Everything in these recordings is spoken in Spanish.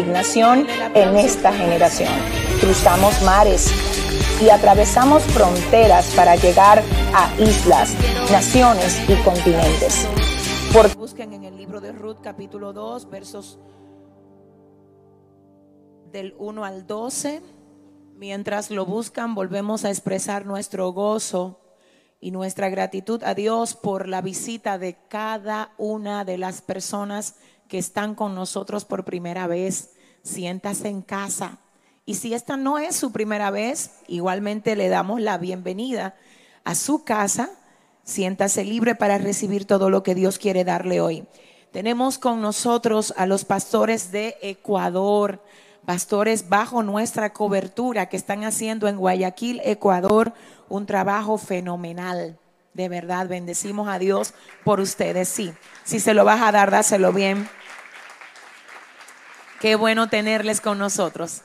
en esta generación. Cruzamos mares y atravesamos fronteras para llegar a islas, naciones y continentes. Busquen en el libro de Ruth capítulo 2 versos del 1 al 12. Mientras lo buscan, volvemos a expresar nuestro gozo y nuestra gratitud a Dios por la visita de cada una de las personas que están con nosotros por primera vez. Siéntase en casa. Y si esta no es su primera vez, igualmente le damos la bienvenida a su casa. Siéntase libre para recibir todo lo que Dios quiere darle hoy. Tenemos con nosotros a los pastores de Ecuador, pastores bajo nuestra cobertura que están haciendo en Guayaquil, Ecuador, un trabajo fenomenal. De verdad, bendecimos a Dios por ustedes. Sí, si se lo vas a dar, dáselo bien. Qué bueno tenerles con nosotros.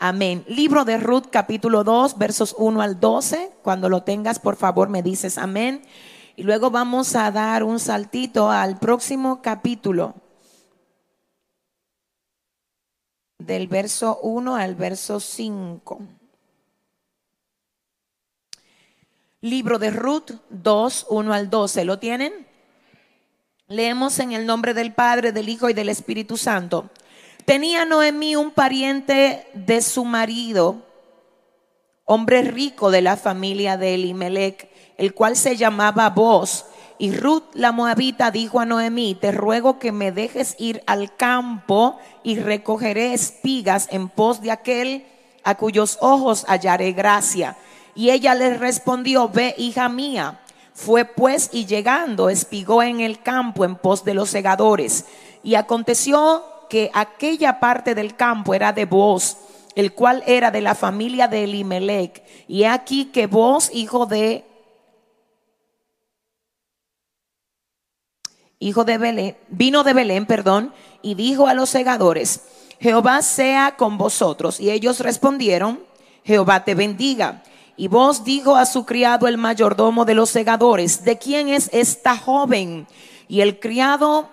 Amén. Libro de Ruth, capítulo 2, versos 1 al 12. Cuando lo tengas, por favor, me dices amén. Y luego vamos a dar un saltito al próximo capítulo. Del verso 1 al verso 5. Libro de Ruth 2, 1 al 12. ¿Lo tienen? Leemos en el nombre del Padre, del Hijo y del Espíritu Santo. Tenía Noemí un pariente de su marido, hombre rico de la familia de Elimelech, el cual se llamaba Boz. Y Ruth la moabita dijo a Noemí, te ruego que me dejes ir al campo y recogeré espigas en pos de aquel a cuyos ojos hallaré gracia. Y ella le respondió, ve hija mía. Fue pues y llegando espigó en el campo en pos de los segadores. Y aconteció que aquella parte del campo era de vos, el cual era de la familia de Elimelech. Y aquí que vos, hijo de hijo de Belén, vino de Belén, perdón, y dijo a los segadores, Jehová sea con vosotros. Y ellos respondieron, Jehová te bendiga. Y vos dijo a su criado el mayordomo de los segadores, ¿de quién es esta joven? Y el criado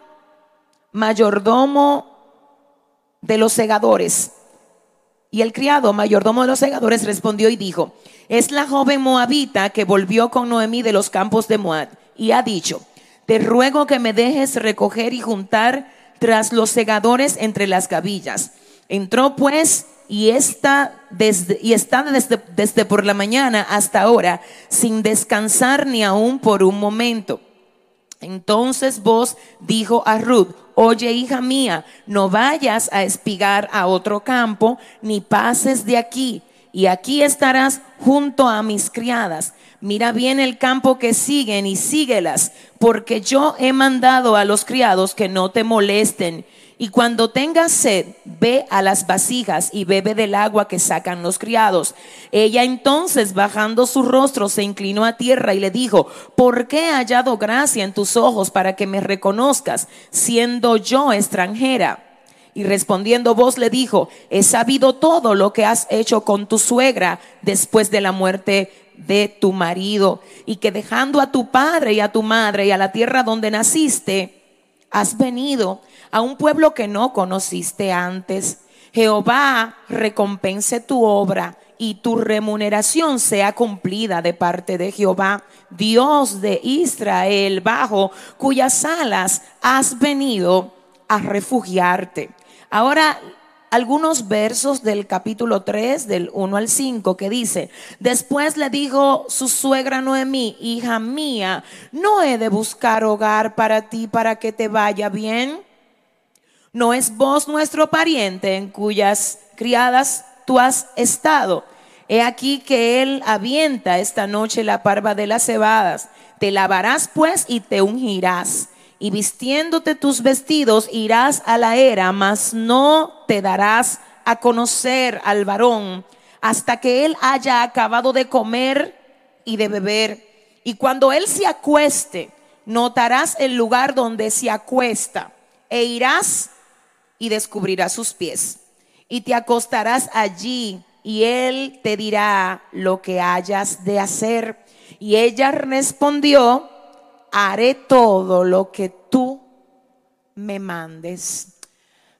mayordomo de los segadores. Y el criado, mayordomo de los segadores, respondió y dijo, es la joven moabita que volvió con Noemí de los campos de Moab y ha dicho, te ruego que me dejes recoger y juntar tras los segadores entre las gavillas. Entró pues y está desde, y está desde, desde por la mañana hasta ahora sin descansar ni aún por un momento. Entonces vos dijo a Ruth, oye hija mía, no vayas a espigar a otro campo, ni pases de aquí, y aquí estarás junto a mis criadas. Mira bien el campo que siguen y síguelas, porque yo he mandado a los criados que no te molesten y cuando tengas sed, ve a las vasijas y bebe del agua que sacan los criados. Ella entonces, bajando su rostro, se inclinó a tierra y le dijo, ¿por qué he hallado gracia en tus ojos para que me reconozcas, siendo yo extranjera? Y respondiendo vos le dijo, he sabido todo lo que has hecho con tu suegra después de la muerte de tu marido, y que dejando a tu padre y a tu madre y a la tierra donde naciste, has venido a un pueblo que no conociste antes. Jehová recompense tu obra y tu remuneración sea cumplida de parte de Jehová, Dios de Israel, bajo cuyas alas has venido a refugiarte. Ahora algunos versos del capítulo 3, del 1 al 5, que dice, después le dijo su suegra Noemí, hija mía, no he de buscar hogar para ti para que te vaya bien. ¿No es vos nuestro pariente en cuyas criadas tú has estado? He aquí que él avienta esta noche la parva de las cebadas. Te lavarás pues y te ungirás y vistiéndote tus vestidos irás a la era, mas no te darás a conocer al varón hasta que él haya acabado de comer y de beber. Y cuando él se acueste, notarás el lugar donde se acuesta e irás y descubrirás sus pies. Y te acostarás allí y él te dirá lo que hayas de hacer. Y ella respondió, haré todo lo que tú me mandes.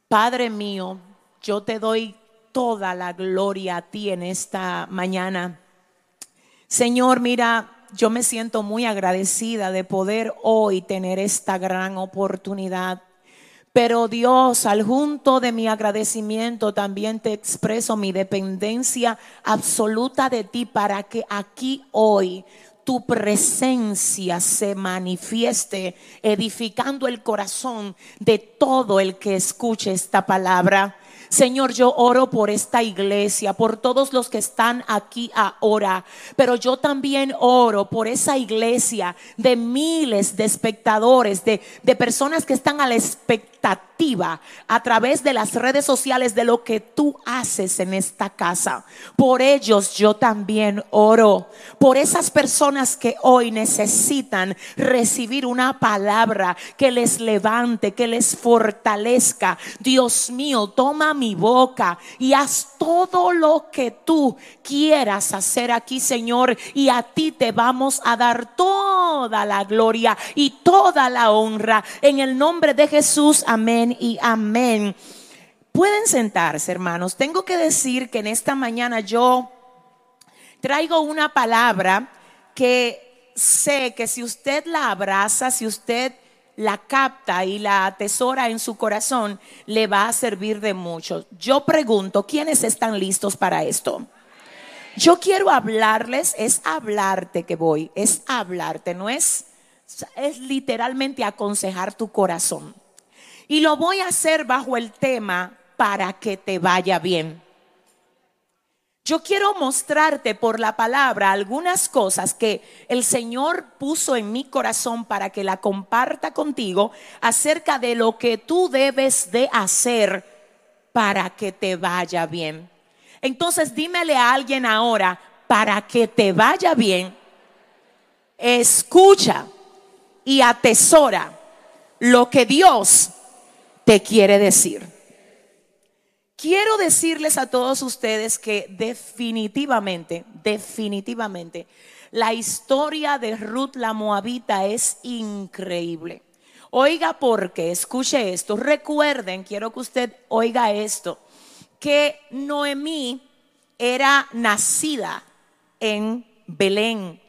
Padre mío, yo te doy toda la gloria a ti en esta mañana. Señor, mira, yo me siento muy agradecida de poder hoy tener esta gran oportunidad. Pero Dios, al junto de mi agradecimiento, también te expreso mi dependencia absoluta de ti para que aquí hoy tu presencia se manifieste, edificando el corazón de todo el que escuche esta palabra. Señor, yo oro por esta iglesia, por todos los que están aquí ahora, pero yo también oro por esa iglesia de miles de espectadores, de, de personas que están a la a través de las redes sociales de lo que tú haces en esta casa. Por ellos yo también oro, por esas personas que hoy necesitan recibir una palabra que les levante, que les fortalezca. Dios mío, toma mi boca y haz todo lo que tú quieras hacer aquí, Señor. Y a ti te vamos a dar toda la gloria y toda la honra. En el nombre de Jesús, amén y amén. Pueden sentarse, hermanos. Tengo que decir que en esta mañana yo traigo una palabra que sé que si usted la abraza, si usted la capta y la atesora en su corazón, le va a servir de mucho. Yo pregunto, ¿quiénes están listos para esto? Yo quiero hablarles, es hablarte que voy, es hablarte, no es, es literalmente aconsejar tu corazón. Y lo voy a hacer bajo el tema para que te vaya bien. Yo quiero mostrarte por la palabra algunas cosas que el Señor puso en mi corazón para que la comparta contigo acerca de lo que tú debes de hacer para que te vaya bien. Entonces dímele a alguien ahora, para que te vaya bien, escucha y atesora lo que Dios te quiere decir. Quiero decirles a todos ustedes que definitivamente, definitivamente, la historia de Ruth la Moabita es increíble. Oiga porque, escuche esto, recuerden, quiero que usted oiga esto, que Noemí era nacida en Belén,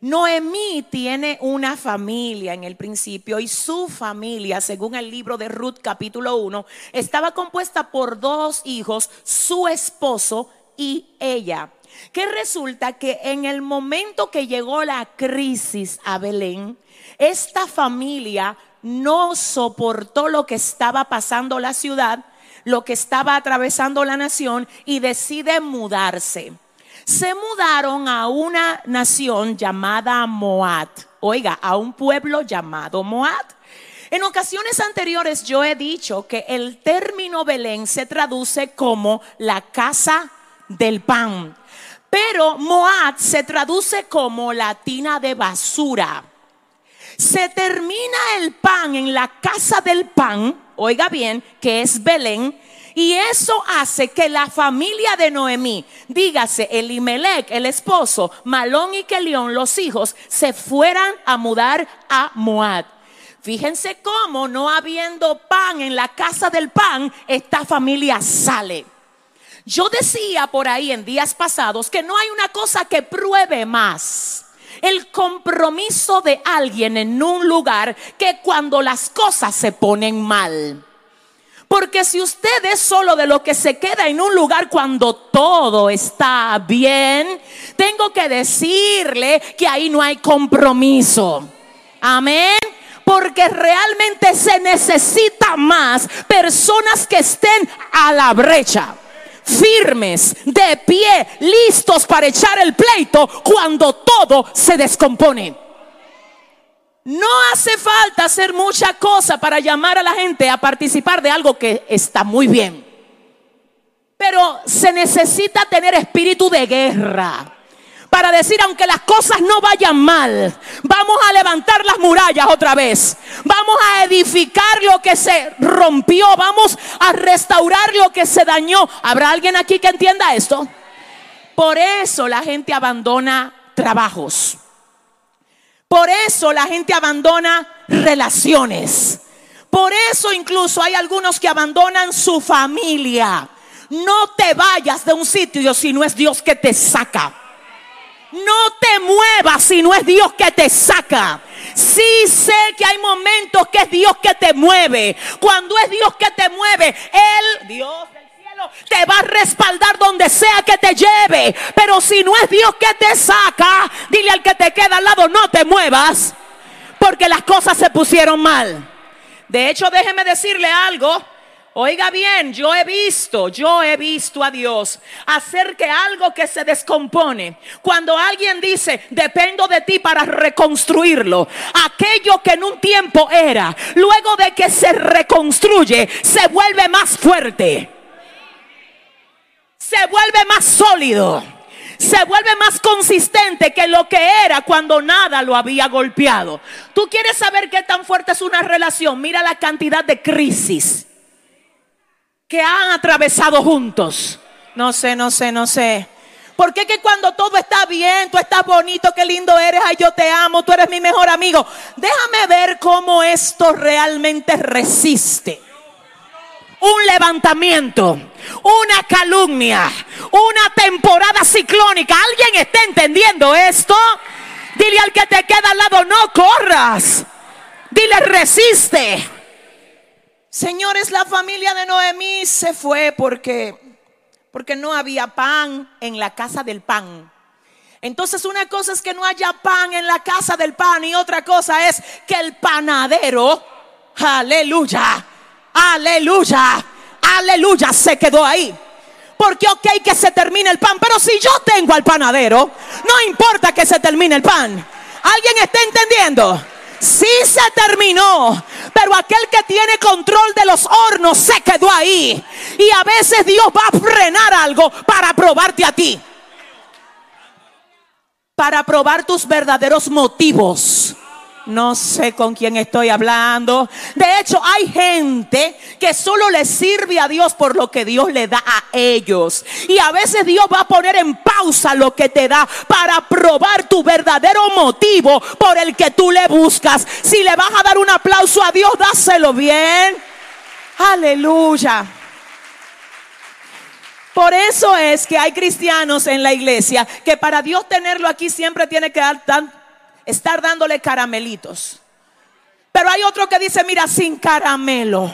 Noemí tiene una familia en el principio y su familia, según el libro de Ruth capítulo 1, estaba compuesta por dos hijos, su esposo y ella. Que resulta que en el momento que llegó la crisis a Belén, esta familia no soportó lo que estaba pasando la ciudad, lo que estaba atravesando la nación y decide mudarse se mudaron a una nación llamada Moab. Oiga, a un pueblo llamado Moab. En ocasiones anteriores yo he dicho que el término Belén se traduce como la casa del pan, pero Moab se traduce como la tina de basura. Se termina el pan en la casa del pan, oiga bien, que es Belén, y eso hace que la familia de Noemí, dígase Elimelech, el esposo, Malón y Kelión, los hijos, se fueran a mudar a Moab. Fíjense cómo, no habiendo pan en la casa del pan, esta familia sale. Yo decía por ahí en días pasados que no hay una cosa que pruebe más el compromiso de alguien en un lugar que cuando las cosas se ponen mal. Porque si usted es solo de lo que se queda en un lugar cuando todo está bien, tengo que decirle que ahí no hay compromiso. Amén. Porque realmente se necesita más personas que estén a la brecha firmes, de pie, listos para echar el pleito cuando todo se descompone. No hace falta hacer mucha cosa para llamar a la gente a participar de algo que está muy bien. Pero se necesita tener espíritu de guerra para decir, aunque las cosas no vayan mal, vamos a levantar las murallas otra vez. Vamos a edificar lo que se rompió. Vamos a restaurar lo que se dañó. ¿Habrá alguien aquí que entienda esto? Por eso la gente abandona trabajos por eso la gente abandona relaciones. Por eso incluso hay algunos que abandonan su familia. No te vayas de un sitio si no es Dios que te saca. No te muevas si no es Dios que te saca. Sí sé que hay momentos que es Dios que te mueve. Cuando es Dios que te mueve, Él, Dios te va a respaldar donde sea que te lleve. Pero si no es Dios que te saca, dile al que te queda al lado, no te muevas. Porque las cosas se pusieron mal. De hecho, déjeme decirle algo. Oiga bien, yo he visto, yo he visto a Dios hacer que algo que se descompone, cuando alguien dice, dependo de ti para reconstruirlo, aquello que en un tiempo era, luego de que se reconstruye, se vuelve más fuerte, se vuelve más sólido, se vuelve más consistente que lo que era cuando nada lo había golpeado. Tú quieres saber qué tan fuerte es una relación, mira la cantidad de crisis que han atravesado juntos. No sé, no sé, no sé. ¿Por qué que cuando todo está bien, tú estás bonito, qué lindo eres, ay yo te amo, tú eres mi mejor amigo? Déjame ver cómo esto realmente resiste. Un levantamiento, una calumnia, una temporada ciclónica. ¿Alguien está entendiendo esto? Dile al que te queda al lado, no corras. Dile, resiste. Señores, la familia de Noemí se fue porque porque no había pan en la casa del pan. Entonces una cosa es que no haya pan en la casa del pan y otra cosa es que el panadero, aleluya, aleluya, aleluya, se quedó ahí. Porque ok que se termine el pan, pero si yo tengo al panadero, no importa que se termine el pan. ¿Alguien está entendiendo? Sí se terminó, pero aquel que tiene control de los hornos se quedó ahí. Y a veces Dios va a frenar algo para probarte a ti. Para probar tus verdaderos motivos. No sé con quién estoy hablando. De hecho, hay gente que solo le sirve a Dios por lo que Dios le da a ellos. Y a veces Dios va a poner en pausa lo que te da para probar tu verdadero motivo por el que tú le buscas. Si le vas a dar un aplauso a Dios, dáselo bien. Aleluya. Por eso es que hay cristianos en la iglesia que para Dios tenerlo aquí siempre tiene que dar tan, estar dándole caramelitos. Pero hay otro que dice, mira, sin caramelo,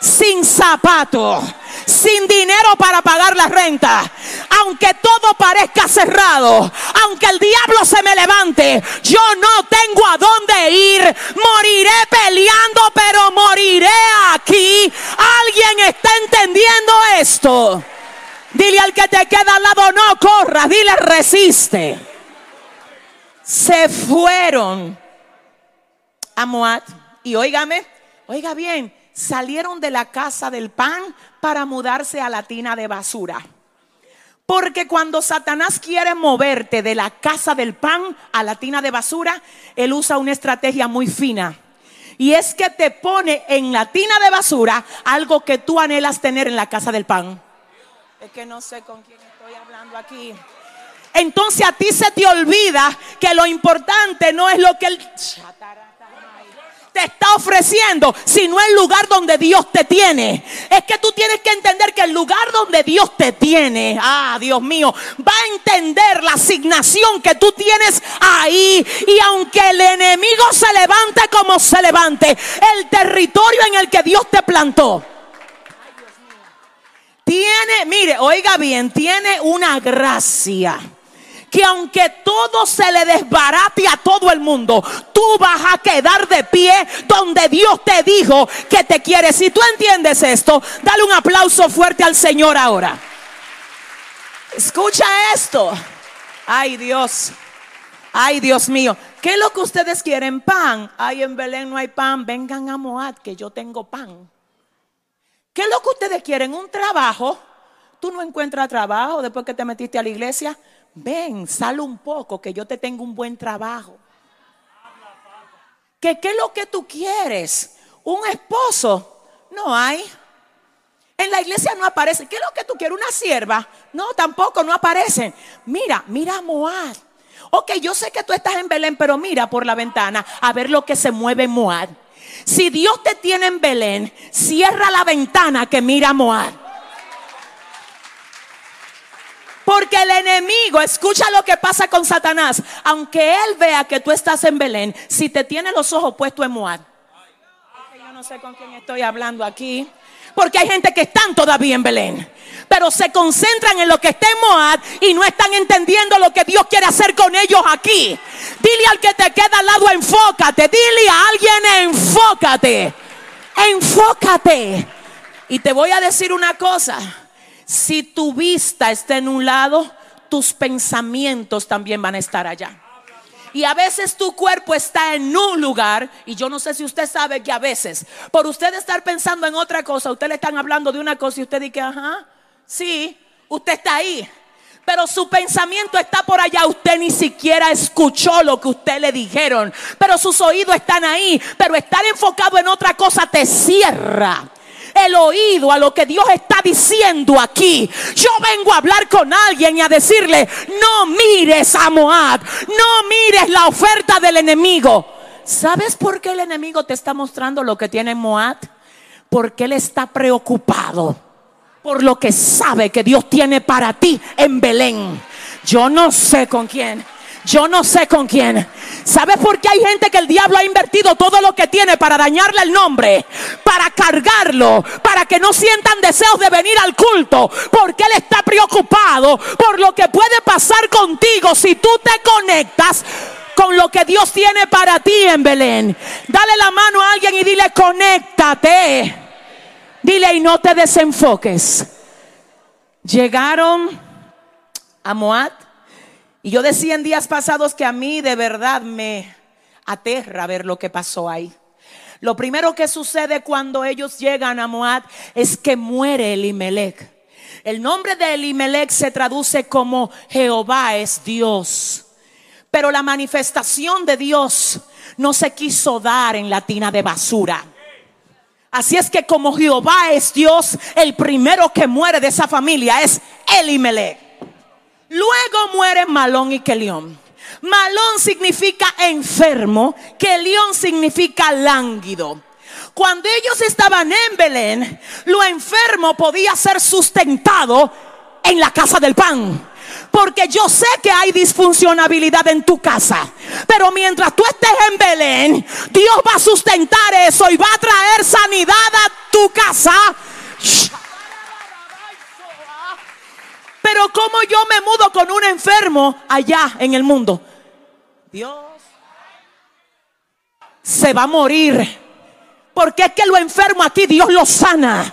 sin zapato, sin dinero para pagar la renta, aunque todo parezca cerrado, aunque el diablo se me levante, yo no tengo a dónde ir, moriré peleando, pero moriré aquí. ¿Alguien está entendiendo esto? Dile al que te queda al lado, no corra, dile resiste se fueron a Moab. Y óigame, oiga bien, salieron de la casa del pan para mudarse a la tina de basura. Porque cuando Satanás quiere moverte de la casa del pan a la tina de basura, él usa una estrategia muy fina. Y es que te pone en la tina de basura algo que tú anhelas tener en la casa del pan. Es que no sé con quién estoy hablando aquí entonces a ti se te olvida que lo importante no es lo que él te está ofreciendo, sino el lugar donde Dios te tiene. Es que tú tienes que entender que el lugar donde Dios te tiene, ah, Dios mío, va a entender la asignación que tú tienes ahí. Y aunque el enemigo se levante como se levante, el territorio en el que Dios te plantó. Tiene, mire, oiga bien, tiene una gracia que aunque todo se le desbarate a todo el mundo, tú vas a quedar de pie donde Dios te dijo que te quiere. Si tú entiendes esto, dale un aplauso fuerte al Señor ahora. Escucha esto. Ay Dios. Ay Dios mío. ¿Qué es lo que ustedes quieren? Pan. Ay, en Belén no hay pan. Vengan a Moab que yo tengo pan. ¿Qué es lo que ustedes quieren? Un trabajo. Tú no encuentras trabajo después que te metiste a la iglesia ven, sal un poco, que yo te tengo un buen trabajo. ¿Qué, ¿Qué es lo que tú quieres? ¿Un esposo? No hay. En la iglesia no aparece. ¿Qué es lo que tú quieres? ¿Una sierva? No, tampoco, no aparecen. Mira, mira a Moab. Ok, yo sé que tú estás en Belén, pero mira por la ventana a ver lo que se mueve en Moab. Si Dios te tiene en Belén, cierra la ventana que mira a Moab. Porque el enemigo, escucha lo que pasa con Satanás. Aunque él vea que tú estás en Belén, si te tiene los ojos puestos en Moab. Yo no sé con quién estoy hablando aquí. Porque hay gente que están todavía en Belén. Pero se concentran en lo que está en Moab y no están entendiendo lo que Dios quiere hacer con ellos aquí. Dile al que te queda al lado, enfócate. Dile a alguien, enfócate. Enfócate. Y te voy a decir una cosa. Si tu vista está en un lado, tus pensamientos también van a estar allá. Y a veces tu cuerpo está en un lugar, y yo no sé si usted sabe que a veces, por usted estar pensando en otra cosa, usted le están hablando de una cosa y usted dice, ajá, sí, usted está ahí. Pero su pensamiento está por allá. Usted ni siquiera escuchó lo que usted le dijeron. Pero sus oídos están ahí. Pero estar enfocado en otra cosa te cierra el oído a lo que Dios está diciendo aquí. Yo vengo a hablar con alguien y a decirle, no mires a Moab, no mires la oferta del enemigo. ¿Sabes por qué el enemigo te está mostrando lo que tiene Moab? Porque él está preocupado por lo que sabe que Dios tiene para ti en Belén. Yo no sé con quién. Yo no sé con quién. ¿Sabes por qué hay gente que el diablo ha invertido todo lo que tiene para dañarle el nombre? Para cargarlo, para que no sientan deseos de venir al culto. Porque él está preocupado por lo que puede pasar contigo si tú te conectas con lo que Dios tiene para ti en Belén. Dale la mano a alguien y dile, conéctate. Dile y no te desenfoques. Llegaron a Moab y yo decía en días pasados que a mí de verdad me aterra ver lo que pasó ahí. Lo primero que sucede cuando ellos llegan a Moab es que muere Elimelech. El nombre de Elimelech se traduce como Jehová es Dios. Pero la manifestación de Dios no se quiso dar en la tina de basura. Así es que como Jehová es Dios, el primero que muere de esa familia es Elimelech. Luego muere Malón y Kelión. Malón significa enfermo, Kelión significa lánguido. Cuando ellos estaban en Belén, lo enfermo podía ser sustentado en la casa del pan. Porque yo sé que hay disfuncionabilidad en tu casa. Pero mientras tú estés en Belén, Dios va a sustentar eso y va a traer sanidad a tu casa. Pero ¿cómo yo me mudo con un enfermo allá en el mundo? Dios se va a morir. Porque es que lo enfermo aquí Dios lo sana.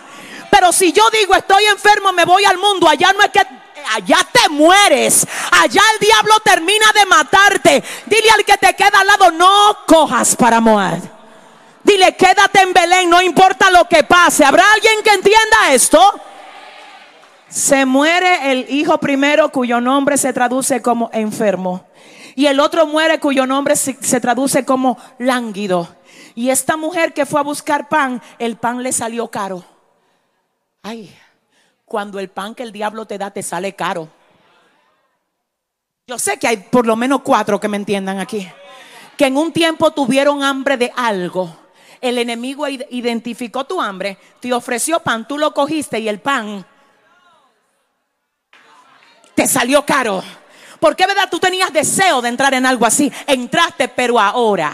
Pero si yo digo estoy enfermo, me voy al mundo, allá no es que allá te mueres. Allá el diablo termina de matarte. Dile al que te queda al lado, no cojas para Moab. Dile, quédate en Belén, no importa lo que pase. ¿Habrá alguien que entienda esto? Se muere el hijo primero cuyo nombre se traduce como enfermo. Y el otro muere cuyo nombre se, traduce como lánguido. Y esta mujer que fue a buscar pan, el pan le salió caro. Ay, cuando el pan que el diablo te da te sale caro. Yo sé que hay por lo menos cuatro que me entiendan aquí. Que en un tiempo tuvieron hambre de algo. El enemigo identificó tu hambre, te ofreció pan, tú lo cogiste y el pan te salió caro. Porque, verdad, tú tenías deseo de entrar en algo así. Entraste, pero ahora,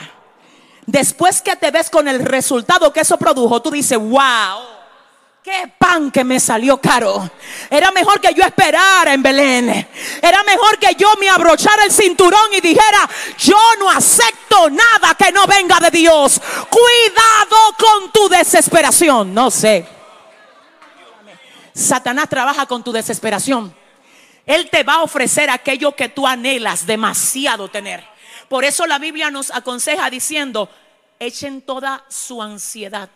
después que te ves con el resultado que eso produjo, tú dices, wow. Qué pan que me salió caro. Era mejor que yo esperara en Belén. Era mejor que yo me abrochara el cinturón y dijera, yo no acepto nada que no venga de Dios. Cuidado con tu desesperación. No sé. Satanás trabaja con tu desesperación. Él te va a ofrecer aquello que tú anhelas demasiado tener. Por eso la Biblia nos aconseja diciendo, echen toda su ansiedad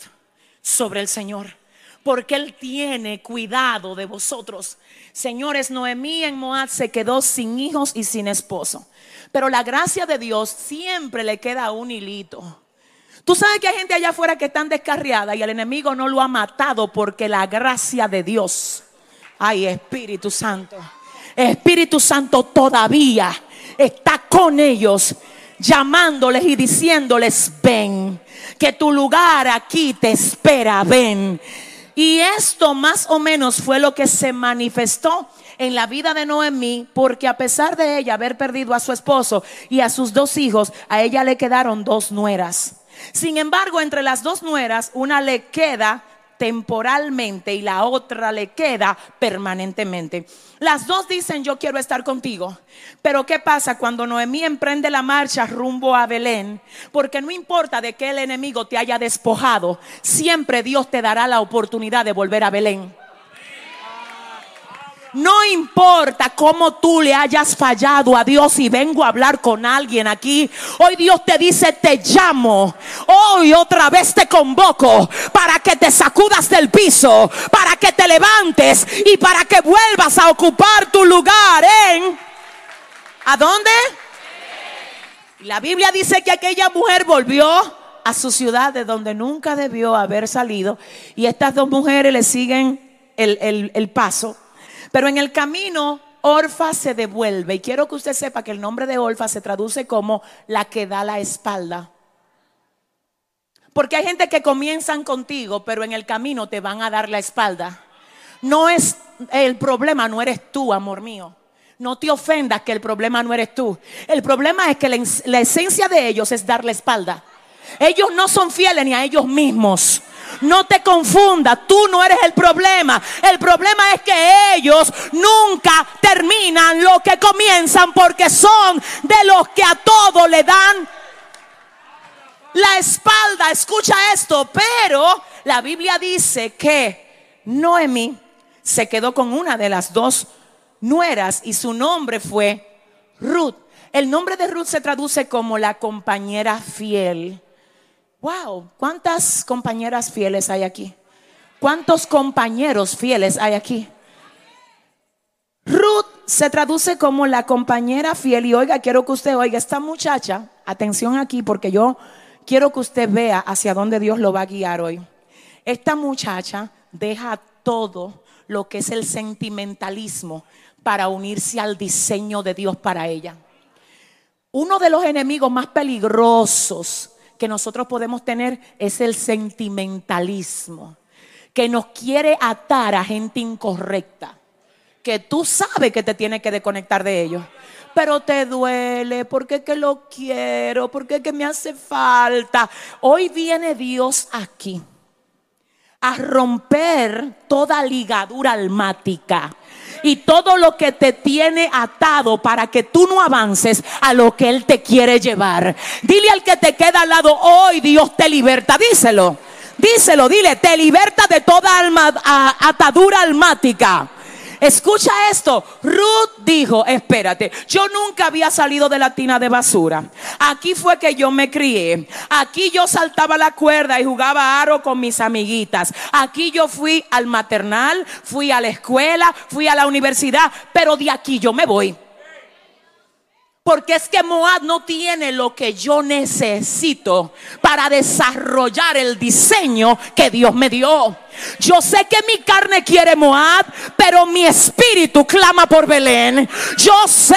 sobre el Señor, porque Él tiene cuidado de vosotros. Señores, Noemí en Moab se quedó sin hijos y sin esposo, pero la gracia de Dios siempre le queda un hilito. Tú sabes que hay gente allá afuera que están descarriada y el enemigo no lo ha matado porque la gracia de Dios, ay Espíritu Santo Espíritu Santo todavía está con ellos, llamándoles y diciéndoles, ven, que tu lugar aquí te espera, ven. Y esto más o menos fue lo que se manifestó en la vida de Noemí, porque a pesar de ella haber perdido a su esposo y a sus dos hijos, a ella le quedaron dos nueras. Sin embargo, entre las dos nueras, una le queda temporalmente y la otra le queda permanentemente. Las dos dicen, yo quiero estar contigo. Pero ¿qué pasa cuando Noemí emprende la marcha rumbo a Belén? Porque no importa de qué el enemigo te haya despojado, siempre Dios te dará la oportunidad de volver a Belén. No importa cómo tú le hayas fallado a Dios y vengo a hablar con alguien aquí. Hoy Dios te dice, te llamo. Hoy otra vez te convoco para que te sacudas del piso, para que te levantes y para que vuelvas a ocupar tu lugar en... ¿A dónde? La Biblia dice que aquella mujer volvió a su ciudad de donde nunca debió haber salido y estas dos mujeres le siguen el, el paso pero en el camino, Orfa se devuelve. Y quiero que usted sepa que el nombre de Orfa se traduce como la que da la espalda. Porque hay gente que comienzan contigo, pero en el camino te van a dar la espalda. No es el problema, no eres tú, amor mío. No te ofendas que el problema no eres tú. El problema es que la, la esencia de ellos es dar la espalda. Ellos no son fieles ni a ellos mismos. No te confundas, tú no eres el problema. El problema es que ellos nunca terminan lo que comienzan porque son de los que a todo le dan la espalda. Escucha esto, pero la Biblia dice que Noemi se quedó con una de las dos nueras y su nombre fue Ruth. El nombre de Ruth se traduce como la compañera fiel. Wow, ¿cuántas compañeras fieles hay aquí? ¿Cuántos compañeros fieles hay aquí? Ruth se traduce como la compañera fiel y oiga, quiero que usted oiga, esta muchacha, atención aquí porque yo quiero que usted vea hacia dónde Dios lo va a guiar hoy. Esta muchacha deja todo lo que es el sentimentalismo para unirse al diseño de Dios para ella. Uno de los enemigos más peligrosos que nosotros podemos tener es el sentimentalismo, que nos quiere atar a gente incorrecta, que tú sabes que te tiene que desconectar de ellos, pero te duele, porque que lo quiero, porque que me hace falta. Hoy viene Dios aquí a romper toda ligadura almática y todo lo que te tiene atado para que tú no avances a lo que Él te quiere llevar. Dile al que te queda al lado, hoy Dios te liberta, díselo. Díselo, dile, te liberta de toda alma, atadura almática. Escucha esto. Ruth dijo, espérate, yo nunca había salido de la tina de basura. Aquí fue que yo me crié. Aquí yo saltaba la cuerda y jugaba aro con mis amiguitas. Aquí yo fui al maternal, fui a la escuela, fui a la universidad, pero de aquí yo me voy. Porque es que Moab no tiene lo que yo necesito para desarrollar el diseño que Dios me dio. Yo sé que mi carne quiere Moab, pero mi espíritu clama por Belén. Yo sé,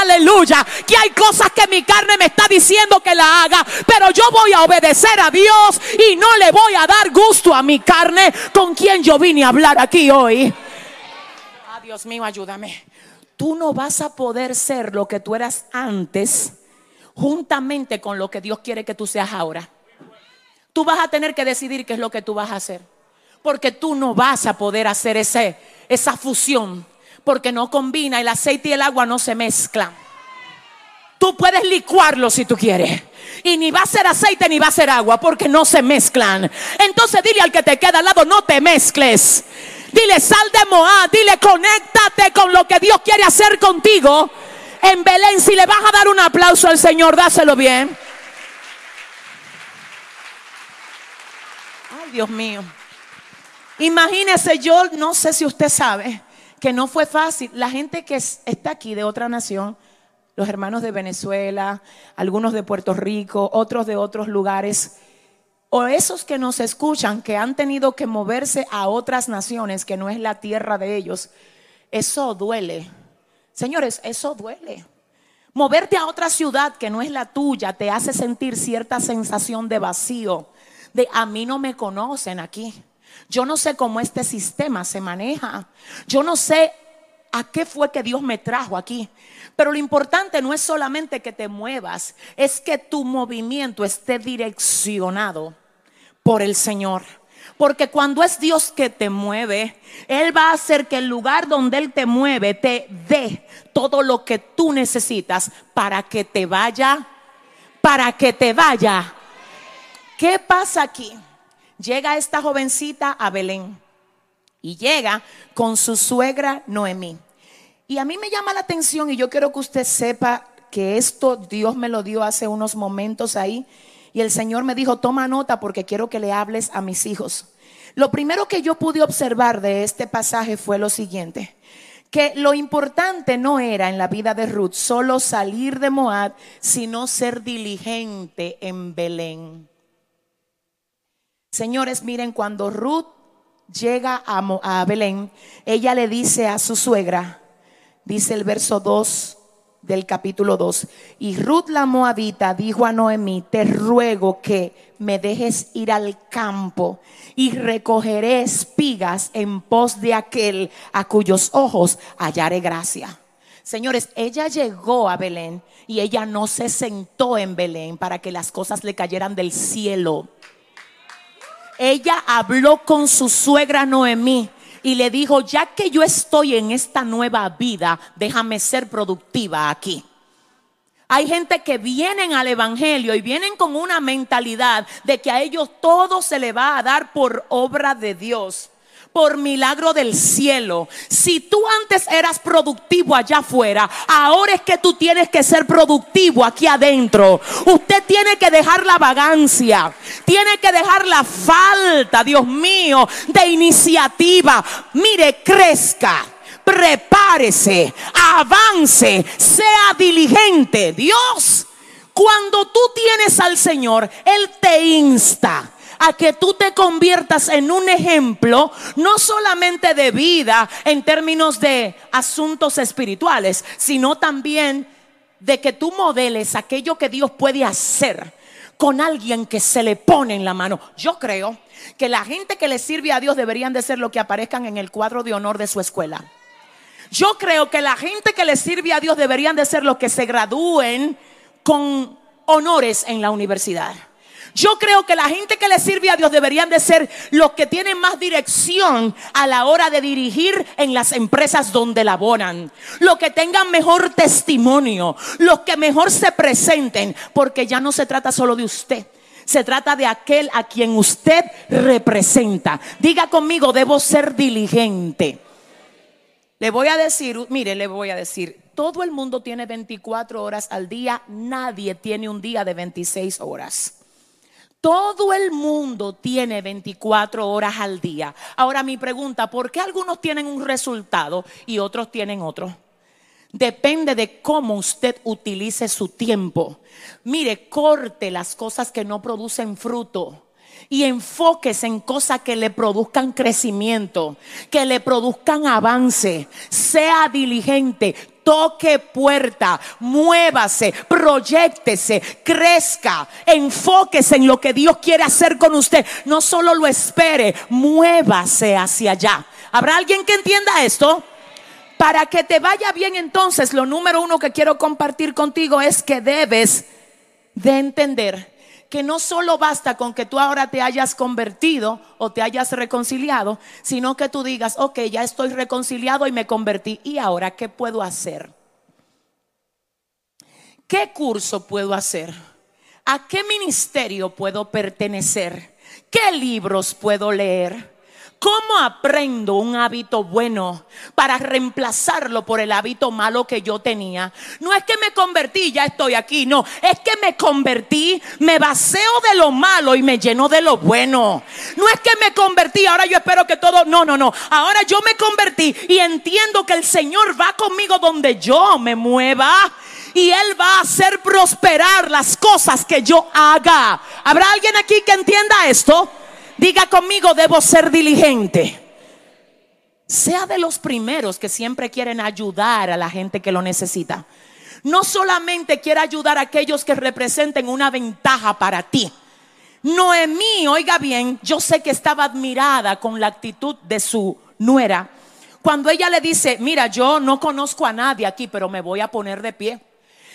aleluya, que hay cosas que mi carne me está diciendo que la haga, pero yo voy a obedecer a Dios y no le voy a dar gusto a mi carne con quien yo vine a hablar aquí hoy. Ah, Dios mío, ayúdame tú no vas a poder ser lo que tú eras antes juntamente con lo que Dios quiere que tú seas ahora. Tú vas a tener que decidir qué es lo que tú vas a hacer. Porque tú no vas a poder hacer ese, esa fusión. Porque no combina, el aceite y el agua no se mezclan. Tú puedes licuarlo si tú quieres. Y ni va a ser aceite ni va a ser agua porque no se mezclan. Entonces dile al que te queda al lado, no te mezcles. Dile, sal de Moab. Dile, conéctate con lo que Dios quiere hacer contigo. En Belén, si le vas a dar un aplauso al Señor, dáselo bien. Ay, Dios mío. Imagínese, yo no sé si usted sabe que no fue fácil. La gente que está aquí de otra nación, los hermanos de Venezuela, algunos de Puerto Rico, otros de otros lugares, o esos que nos escuchan que han tenido que moverse a otras naciones que no es la tierra de ellos, eso duele. Señores, eso duele. Moverte a otra ciudad que no es la tuya te hace sentir cierta sensación de vacío, de a mí no me conocen aquí. Yo no sé cómo este sistema se maneja. Yo no sé a qué fue que Dios me trajo aquí. Pero lo importante no es solamente que te muevas, es que tu movimiento esté direccionado por el Señor. Porque cuando es Dios que te mueve, Él va a hacer que el lugar donde Él te mueve te dé todo lo que tú necesitas para que te vaya, para que te vaya. ¿Qué pasa aquí? Llega esta jovencita a Belén y llega con su suegra Noemí. Y a mí me llama la atención y yo quiero que usted sepa que esto Dios me lo dio hace unos momentos ahí. Y el Señor me dijo, toma nota porque quiero que le hables a mis hijos. Lo primero que yo pude observar de este pasaje fue lo siguiente, que lo importante no era en la vida de Ruth solo salir de Moab, sino ser diligente en Belén. Señores, miren, cuando Ruth llega a, a Belén, ella le dice a su suegra, dice el verso 2 del capítulo 2. Y Ruth la Moabita dijo a Noemí, te ruego que me dejes ir al campo y recogeré espigas en pos de aquel a cuyos ojos hallaré gracia. Señores, ella llegó a Belén y ella no se sentó en Belén para que las cosas le cayeran del cielo. Ella habló con su suegra Noemí y le dijo, ya que yo estoy en esta nueva vida, déjame ser productiva aquí. Hay gente que vienen al Evangelio y vienen con una mentalidad de que a ellos todo se le va a dar por obra de Dios por milagro del cielo. Si tú antes eras productivo allá afuera, ahora es que tú tienes que ser productivo aquí adentro. Usted tiene que dejar la vagancia, tiene que dejar la falta, Dios mío, de iniciativa. Mire, crezca prepárese, avance, sea diligente. Dios, cuando tú tienes al Señor, Él te insta a que tú te conviertas en un ejemplo, no solamente de vida en términos de asuntos espirituales, sino también de que tú modeles aquello que Dios puede hacer con alguien que se le pone en la mano. Yo creo que la gente que le sirve a Dios deberían de ser lo que aparezcan en el cuadro de honor de su escuela. Yo creo que la gente que le sirve a Dios deberían de ser los que se gradúen con honores en la universidad. Yo creo que la gente que le sirve a Dios deberían de ser los que tienen más dirección a la hora de dirigir en las empresas donde laboran. Los que tengan mejor testimonio, los que mejor se presenten, porque ya no se trata solo de usted. Se trata de aquel a quien usted representa. Diga conmigo, debo ser diligente. Le voy a decir, mire, le voy a decir, todo el mundo tiene 24 horas al día, nadie tiene un día de 26 horas. Todo el mundo tiene 24 horas al día. Ahora mi pregunta, ¿por qué algunos tienen un resultado y otros tienen otro? Depende de cómo usted utilice su tiempo. Mire, corte las cosas que no producen fruto y enfóquese en cosas que le produzcan crecimiento, que le produzcan avance. Sea diligente, toque puerta, muévase, proyectese, crezca, enfóquese en lo que Dios quiere hacer con usted. No solo lo espere, muévase hacia allá. ¿Habrá alguien que entienda esto? Para que te vaya bien entonces, lo número uno que quiero compartir contigo es que debes de entender que no solo basta con que tú ahora te hayas convertido o te hayas reconciliado, sino que tú digas, ok, ya estoy reconciliado y me convertí, ¿y ahora qué puedo hacer? ¿Qué curso puedo hacer? ¿A qué ministerio puedo pertenecer? ¿Qué libros puedo leer? ¿Cómo aprendo un hábito bueno para reemplazarlo por el hábito malo que yo tenía? No es que me convertí, ya estoy aquí, no, es que me convertí, me baseo de lo malo y me lleno de lo bueno. No es que me convertí, ahora yo espero que todo, no, no, no, ahora yo me convertí y entiendo que el Señor va conmigo donde yo me mueva y Él va a hacer prosperar las cosas que yo haga. ¿Habrá alguien aquí que entienda esto? Diga conmigo, debo ser diligente. Sea de los primeros que siempre quieren ayudar a la gente que lo necesita. No solamente quiere ayudar a aquellos que representen una ventaja para ti. Noemí, oiga bien, yo sé que estaba admirada con la actitud de su nuera. Cuando ella le dice, mira, yo no conozco a nadie aquí, pero me voy a poner de pie.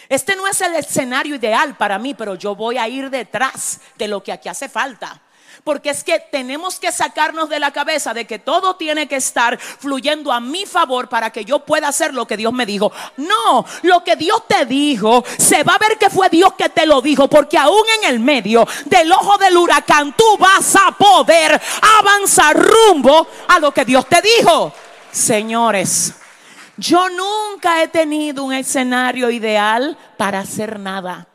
Este no es el escenario ideal para mí, pero yo voy a ir detrás de lo que aquí hace falta. Porque es que tenemos que sacarnos de la cabeza de que todo tiene que estar fluyendo a mi favor para que yo pueda hacer lo que Dios me dijo. No, lo que Dios te dijo, se va a ver que fue Dios que te lo dijo. Porque aún en el medio del ojo del huracán, tú vas a poder avanzar rumbo a lo que Dios te dijo. Señores, yo nunca he tenido un escenario ideal para hacer nada.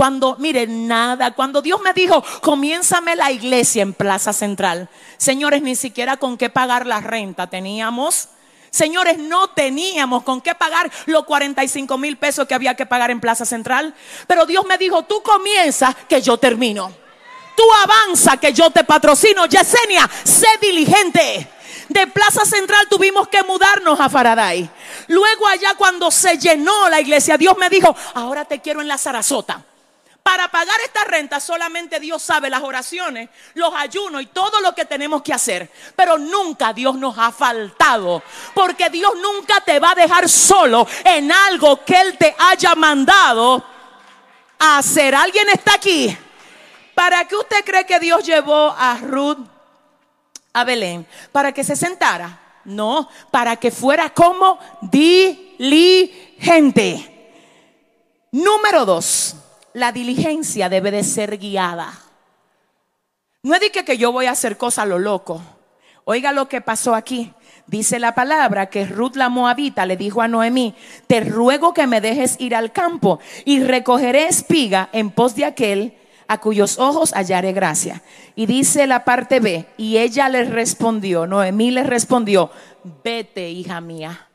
Cuando, miren, nada, cuando Dios me dijo, comiénzame la iglesia en Plaza Central. Señores, ni siquiera con qué pagar la renta teníamos. Señores, no teníamos con qué pagar los 45 mil pesos que había que pagar en Plaza Central. Pero Dios me dijo, tú comienza que yo termino. Tú avanza que yo te patrocino. Yesenia, sé diligente. De Plaza Central tuvimos que mudarnos a Faraday. Luego allá cuando se llenó la iglesia, Dios me dijo, ahora te quiero en la Sarasota. Para pagar esta renta solamente Dios sabe las oraciones, los ayunos y todo lo que tenemos que hacer. Pero nunca Dios nos ha faltado. Porque Dios nunca te va a dejar solo en algo que Él te haya mandado a hacer. ¿Alguien está aquí? ¿Para qué usted cree que Dios llevó a Ruth a Belén? ¿Para que se sentara? No, para que fuera como diligente. Número dos, la diligencia debe de ser guiada. No es de que, que yo voy a hacer cosas a lo loco. Oiga lo que pasó aquí. Dice la palabra que Ruth la Moabita le dijo a Noemí, te ruego que me dejes ir al campo y recogeré espiga en pos de aquel a cuyos ojos hallaré gracia. Y dice la parte B, y ella le respondió, Noemí le respondió, vete, hija mía.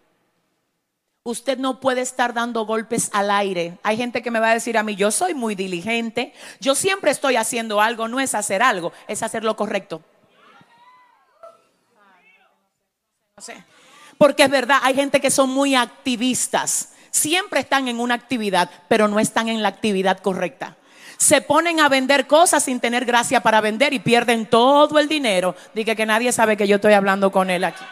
Usted no puede estar dando golpes al aire. Hay gente que me va a decir a mí, yo soy muy diligente, yo siempre estoy haciendo algo, no es hacer algo, es hacer lo correcto. Porque es verdad, hay gente que son muy activistas, siempre están en una actividad, pero no están en la actividad correcta se ponen a vender cosas sin tener gracia para vender y pierden todo el dinero. Dije que nadie sabe que yo estoy hablando con él aquí.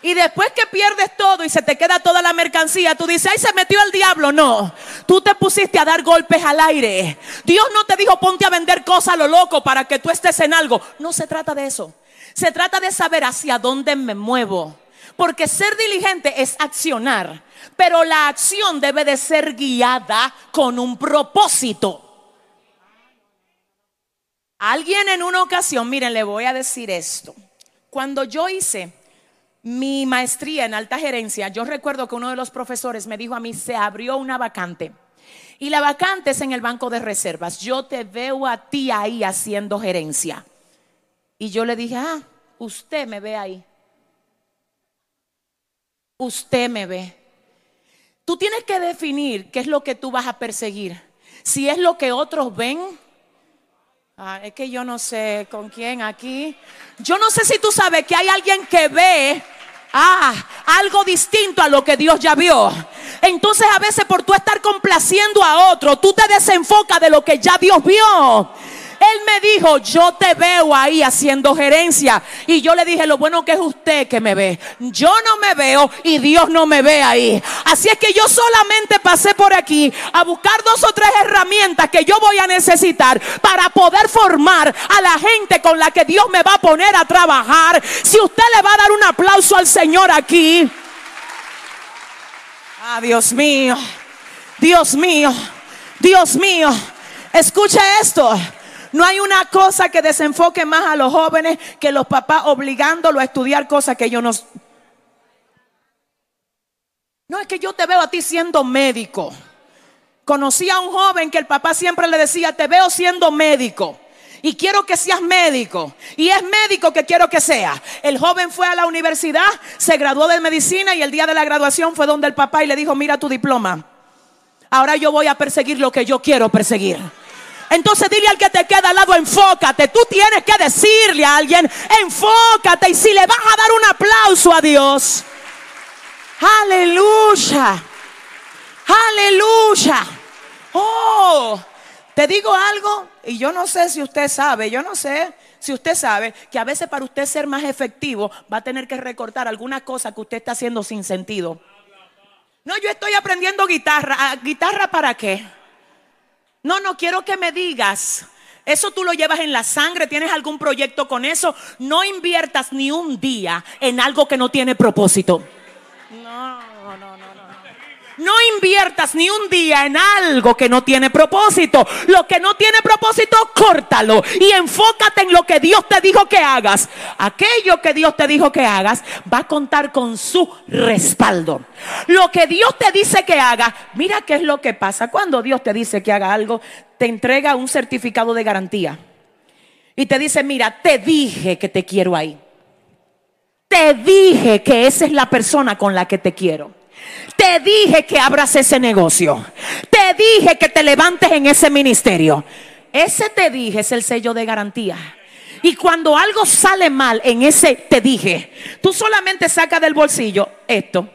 Y después que pierdes todo y se te queda toda la mercancía, tú dices, ay, se metió el diablo. No, tú te pusiste a dar golpes al aire. Dios no te dijo, ponte a vender cosas a lo loco para que tú estés en algo. No se trata de eso. Se trata de saber hacia dónde me muevo. Porque ser diligente es accionar, pero la acción debe de ser guiada con un propósito. Alguien en una ocasión, miren, le voy a decir esto. Cuando yo hice mi maestría en alta gerencia, yo recuerdo que uno de los profesores me dijo a mí, se abrió una vacante. Y la vacante es en el banco de reservas. Yo te veo a ti ahí haciendo gerencia. Y yo le dije, ah, usted me ve ahí usted me ve. Tú tienes que definir qué es lo que tú vas a perseguir. Si es lo que otros ven, ah, es que yo no sé con quién aquí. Yo no sé si tú sabes que hay alguien que ve ah, algo distinto a lo que Dios ya vio. Entonces a veces por tú estar complaciendo a otro, tú te desenfocas de lo que ya Dios vio. Él me dijo, yo te veo ahí haciendo gerencia. Y yo le dije, lo bueno que es usted que me ve. Yo no me veo y Dios no me ve ahí. Así es que yo solamente pasé por aquí a buscar dos o tres herramientas que yo voy a necesitar para poder formar a la gente con la que Dios me va a poner a trabajar. Si usted le va a dar un aplauso al Señor aquí. Ah, Dios mío. Dios mío. Dios mío. Escuche esto. No hay una cosa que desenfoque más a los jóvenes que los papás obligándolo a estudiar cosas que ellos no. No es que yo te veo a ti siendo médico. Conocí a un joven que el papá siempre le decía, te veo siendo médico. Y quiero que seas médico. Y es médico que quiero que sea. El joven fue a la universidad, se graduó de medicina y el día de la graduación fue donde el papá y le dijo, mira tu diploma. Ahora yo voy a perseguir lo que yo quiero perseguir. Entonces dile al que te queda al lado, enfócate. Tú tienes que decirle a alguien, enfócate. Y si le vas a dar un aplauso a Dios, aleluya, aleluya. Oh, Te digo algo y yo no sé si usted sabe, yo no sé si usted sabe que a veces para usted ser más efectivo va a tener que recortar alguna cosa que usted está haciendo sin sentido. No, yo estoy aprendiendo guitarra. ¿Ah, ¿Guitarra para qué? No, no quiero que me digas. Eso tú lo llevas en la sangre, tienes algún proyecto con eso. No inviertas ni un día en algo que no tiene propósito. No. No inviertas ni un día en algo que no tiene propósito. Lo que no tiene propósito, córtalo y enfócate en lo que Dios te dijo que hagas. Aquello que Dios te dijo que hagas va a contar con su respaldo. Lo que Dios te dice que haga, mira qué es lo que pasa. Cuando Dios te dice que haga algo, te entrega un certificado de garantía. Y te dice, mira, te dije que te quiero ahí. Te dije que esa es la persona con la que te quiero. Te dije que abras ese negocio. Te dije que te levantes en ese ministerio. Ese te dije es el sello de garantía. Y cuando algo sale mal en ese te dije, tú solamente sacas del bolsillo esto.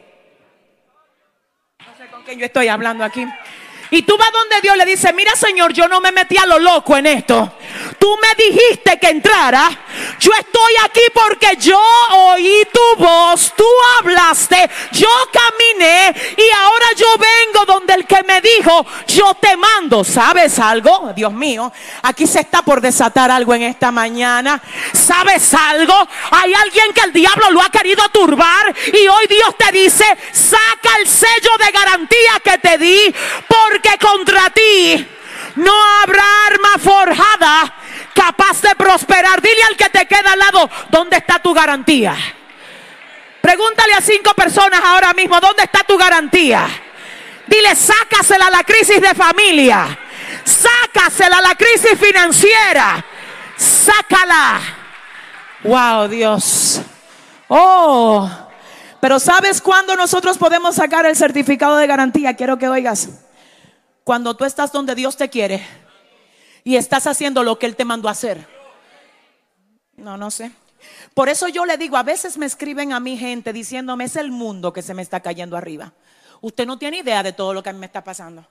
No sé con quién yo estoy hablando aquí. Y tú vas donde Dios le dice, mira Señor, yo no me metí a lo loco en esto. Tú me dijiste que entrara. Yo estoy aquí porque yo oí tu voz, tú hablaste, yo caminé y ahora yo vengo donde el que me dijo, yo te mando. ¿Sabes algo? Dios mío, aquí se está por desatar algo en esta mañana. ¿Sabes algo? Hay alguien que el diablo lo ha querido turbar y hoy Dios te dice, saca el sello de garantía que te di porque que contra ti no habrá arma forjada capaz de prosperar. Dile al que te queda al lado, ¿dónde está tu garantía? Pregúntale a cinco personas ahora mismo, ¿dónde está tu garantía? Dile, sácasela a la crisis de familia. Sácasela a la crisis financiera. Sácala. Wow, Dios. Oh. Pero ¿sabes cuándo nosotros podemos sacar el certificado de garantía? Quiero que oigas. Cuando tú estás donde Dios te quiere y estás haciendo lo que Él te mandó a hacer. No, no sé. Por eso yo le digo, a veces me escriben a mi gente diciéndome, es el mundo que se me está cayendo arriba. Usted no tiene idea de todo lo que a mí me está pasando.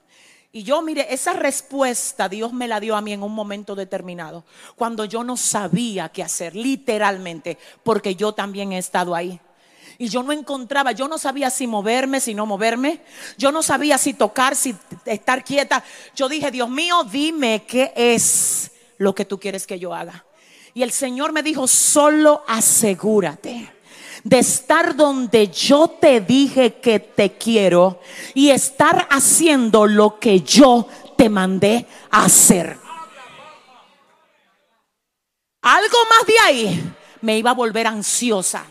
Y yo, mire, esa respuesta Dios me la dio a mí en un momento determinado, cuando yo no sabía qué hacer, literalmente, porque yo también he estado ahí y yo no encontraba, yo no sabía si moverme, si no moverme, yo no sabía si tocar, si estar quieta. Yo dije, Dios mío, dime qué es lo que tú quieres que yo haga. Y el Señor me dijo, solo asegúrate de estar donde yo te dije que te quiero y estar haciendo lo que yo te mandé a hacer. Algo más de ahí me iba a volver ansiosa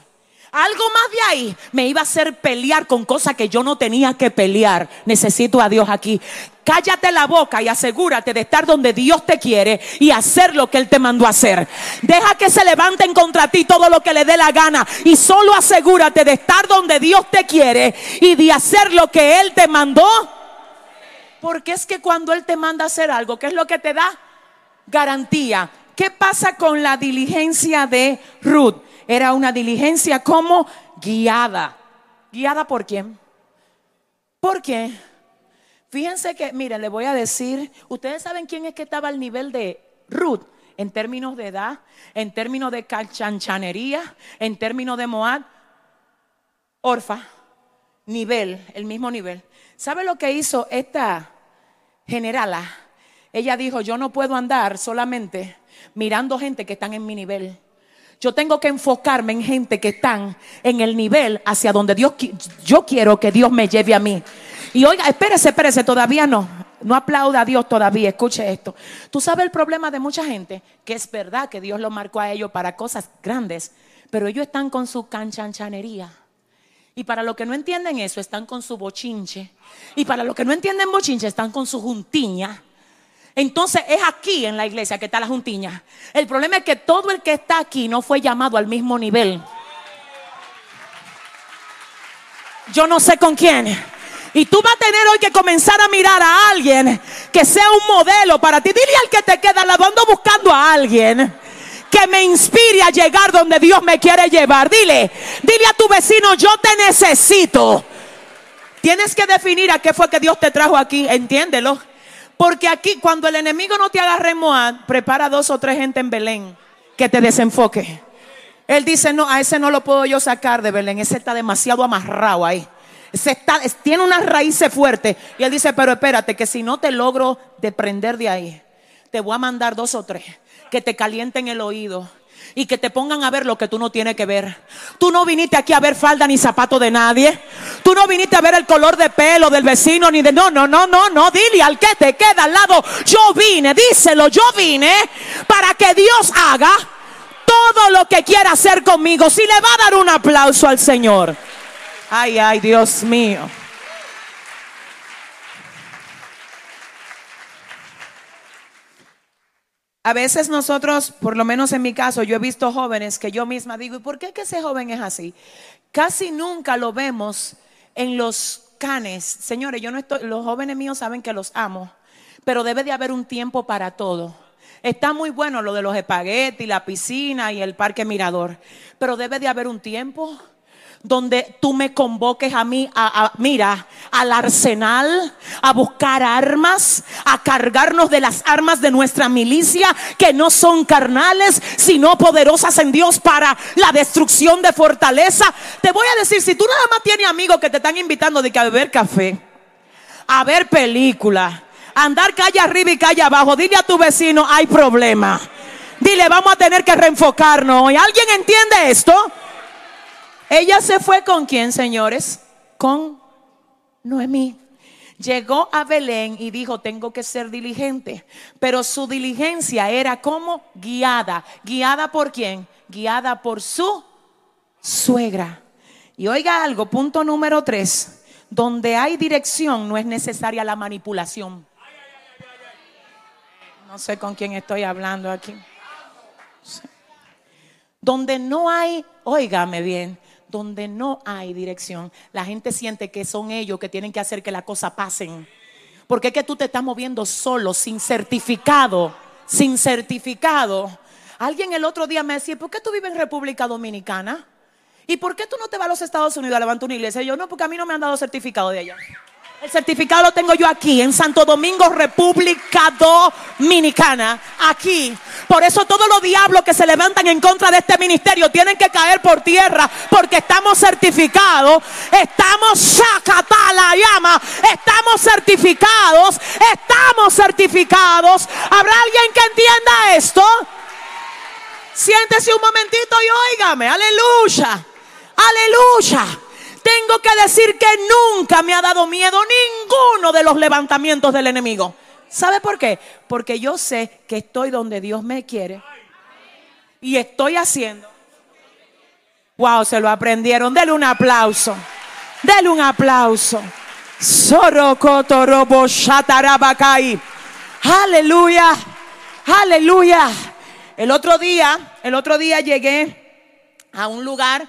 algo más de ahí me iba a hacer pelear con cosas que yo no tenía que pelear. Necesito a Dios aquí. Cállate la boca y asegúrate de estar donde Dios te quiere y hacer lo que Él te mandó a hacer. Deja que se levanten contra ti todo lo que le dé la gana y solo asegúrate de estar donde Dios te quiere y de hacer lo que Él te mandó. Porque es que cuando Él te manda a hacer algo, ¿qué es lo que te da? Garantía. ¿Qué pasa con la diligencia de Ruth? Era una diligencia como guiada. ¿Guiada por quién? ¿Por qué? Fíjense que, miren, le voy a decir, ustedes saben quién es que estaba al nivel de Ruth en términos de edad, en términos de cachanchanería, en términos de Moab, Orfa, nivel, el mismo nivel. ¿Sabe lo que hizo esta generala? Ella dijo, yo no puedo andar solamente mirando gente que están en mi nivel. Yo tengo que enfocarme en gente que están en el nivel hacia donde Dios yo quiero que Dios me lleve a mí. Y oiga, espérese, espérese, todavía no. No aplauda a Dios todavía, escuche esto. Tú sabes el problema de mucha gente, que es verdad que Dios lo marcó a ellos para cosas grandes, pero ellos están con su canchanchanería. Y para los que no entienden eso, están con su bochinche. Y para los que no entienden bochinche, están con su juntiña. Entonces es aquí en la iglesia que está la juntiña. El problema es que todo el que está aquí no fue llamado al mismo nivel. Yo no sé con quién. Y tú vas a tener hoy que comenzar a mirar a alguien que sea un modelo para ti. Dile al que te queda lado, ando buscando a alguien que me inspire a llegar donde Dios me quiere llevar. Dile, dile a tu vecino, yo te necesito. Tienes que definir a qué fue que Dios te trajo aquí, entiéndelo. Porque aquí, cuando el enemigo no te agarre en Moab, prepara dos o tres gente en Belén que te desenfoque. Él dice, no, a ese no lo puedo yo sacar de Belén, ese está demasiado amarrado ahí. Ese está, tiene una raíz fuerte. Y él dice, pero espérate, que si no te logro desprender de ahí, te voy a mandar dos o tres que te calienten el oído y que te pongan a ver lo que tú no tienes que ver. Tú no viniste aquí a ver falda ni zapato de nadie. Tú no viniste a ver el color de pelo del vecino ni de... No, no, no, no, no. Dile al que te queda al lado. Yo vine, díselo, yo vine para que Dios haga todo lo que quiera hacer conmigo. Si le va a dar un aplauso al Señor. Ay, ay, Dios mío. A veces nosotros, por lo menos en mi caso, yo he visto jóvenes que yo misma digo, ¿y por qué que ese joven es así? Casi nunca lo vemos en los canes. Señores, yo no estoy, los jóvenes míos saben que los amo, pero debe de haber un tiempo para todo. Está muy bueno lo de los espaguetis, la piscina y el parque mirador, pero debe de haber un tiempo donde tú me convoques a mí, a, mira, al arsenal, a buscar armas, a cargarnos de las armas de nuestra milicia, que no son carnales, sino poderosas en Dios para la destrucción de fortaleza. Te voy a decir, si tú nada más tienes amigos que te están invitando de que a beber café, a ver película, a andar calle arriba y calle abajo, dile a tu vecino, hay problema. Dile, vamos a tener que reenfocarnos. ¿Y alguien entiende esto? Ella se fue con quién, señores? Con Noemí. Llegó a Belén y dijo, tengo que ser diligente. Pero su diligencia era como guiada. ¿Guiada por quién? Guiada por su suegra. Y oiga algo, punto número tres. Donde hay dirección no es necesaria la manipulación. No sé con quién estoy hablando aquí. Donde no hay, óigame bien, donde no hay dirección, la gente siente que son ellos que tienen que hacer que las cosas pasen. Porque es que tú te estás moviendo solo, sin certificado, sin certificado. Alguien el otro día me decía, ¿por qué tú vives en República Dominicana? ¿Y por qué tú no te vas a los Estados Unidos a levantar una iglesia? Y yo, no, porque a mí no me han dado certificado de allá. El certificado lo tengo yo aquí, en Santo Domingo, República Dominicana. Aquí. Por eso todos los diablos que se levantan en contra de este ministerio tienen que caer por tierra. Porque estamos certificados. Estamos sacata la llama. Estamos certificados. Estamos certificados. ¿Habrá alguien que entienda esto? Siéntese un momentito y óigame. Aleluya. Aleluya tengo que decir que nunca me ha dado miedo ninguno de los levantamientos del enemigo. ¿Sabe por qué? Porque yo sé que estoy donde Dios me quiere. Y estoy haciendo. Wow, se lo aprendieron. Dele un aplauso. Dele un aplauso. Aleluya. Aleluya. El otro día, el otro día llegué a un lugar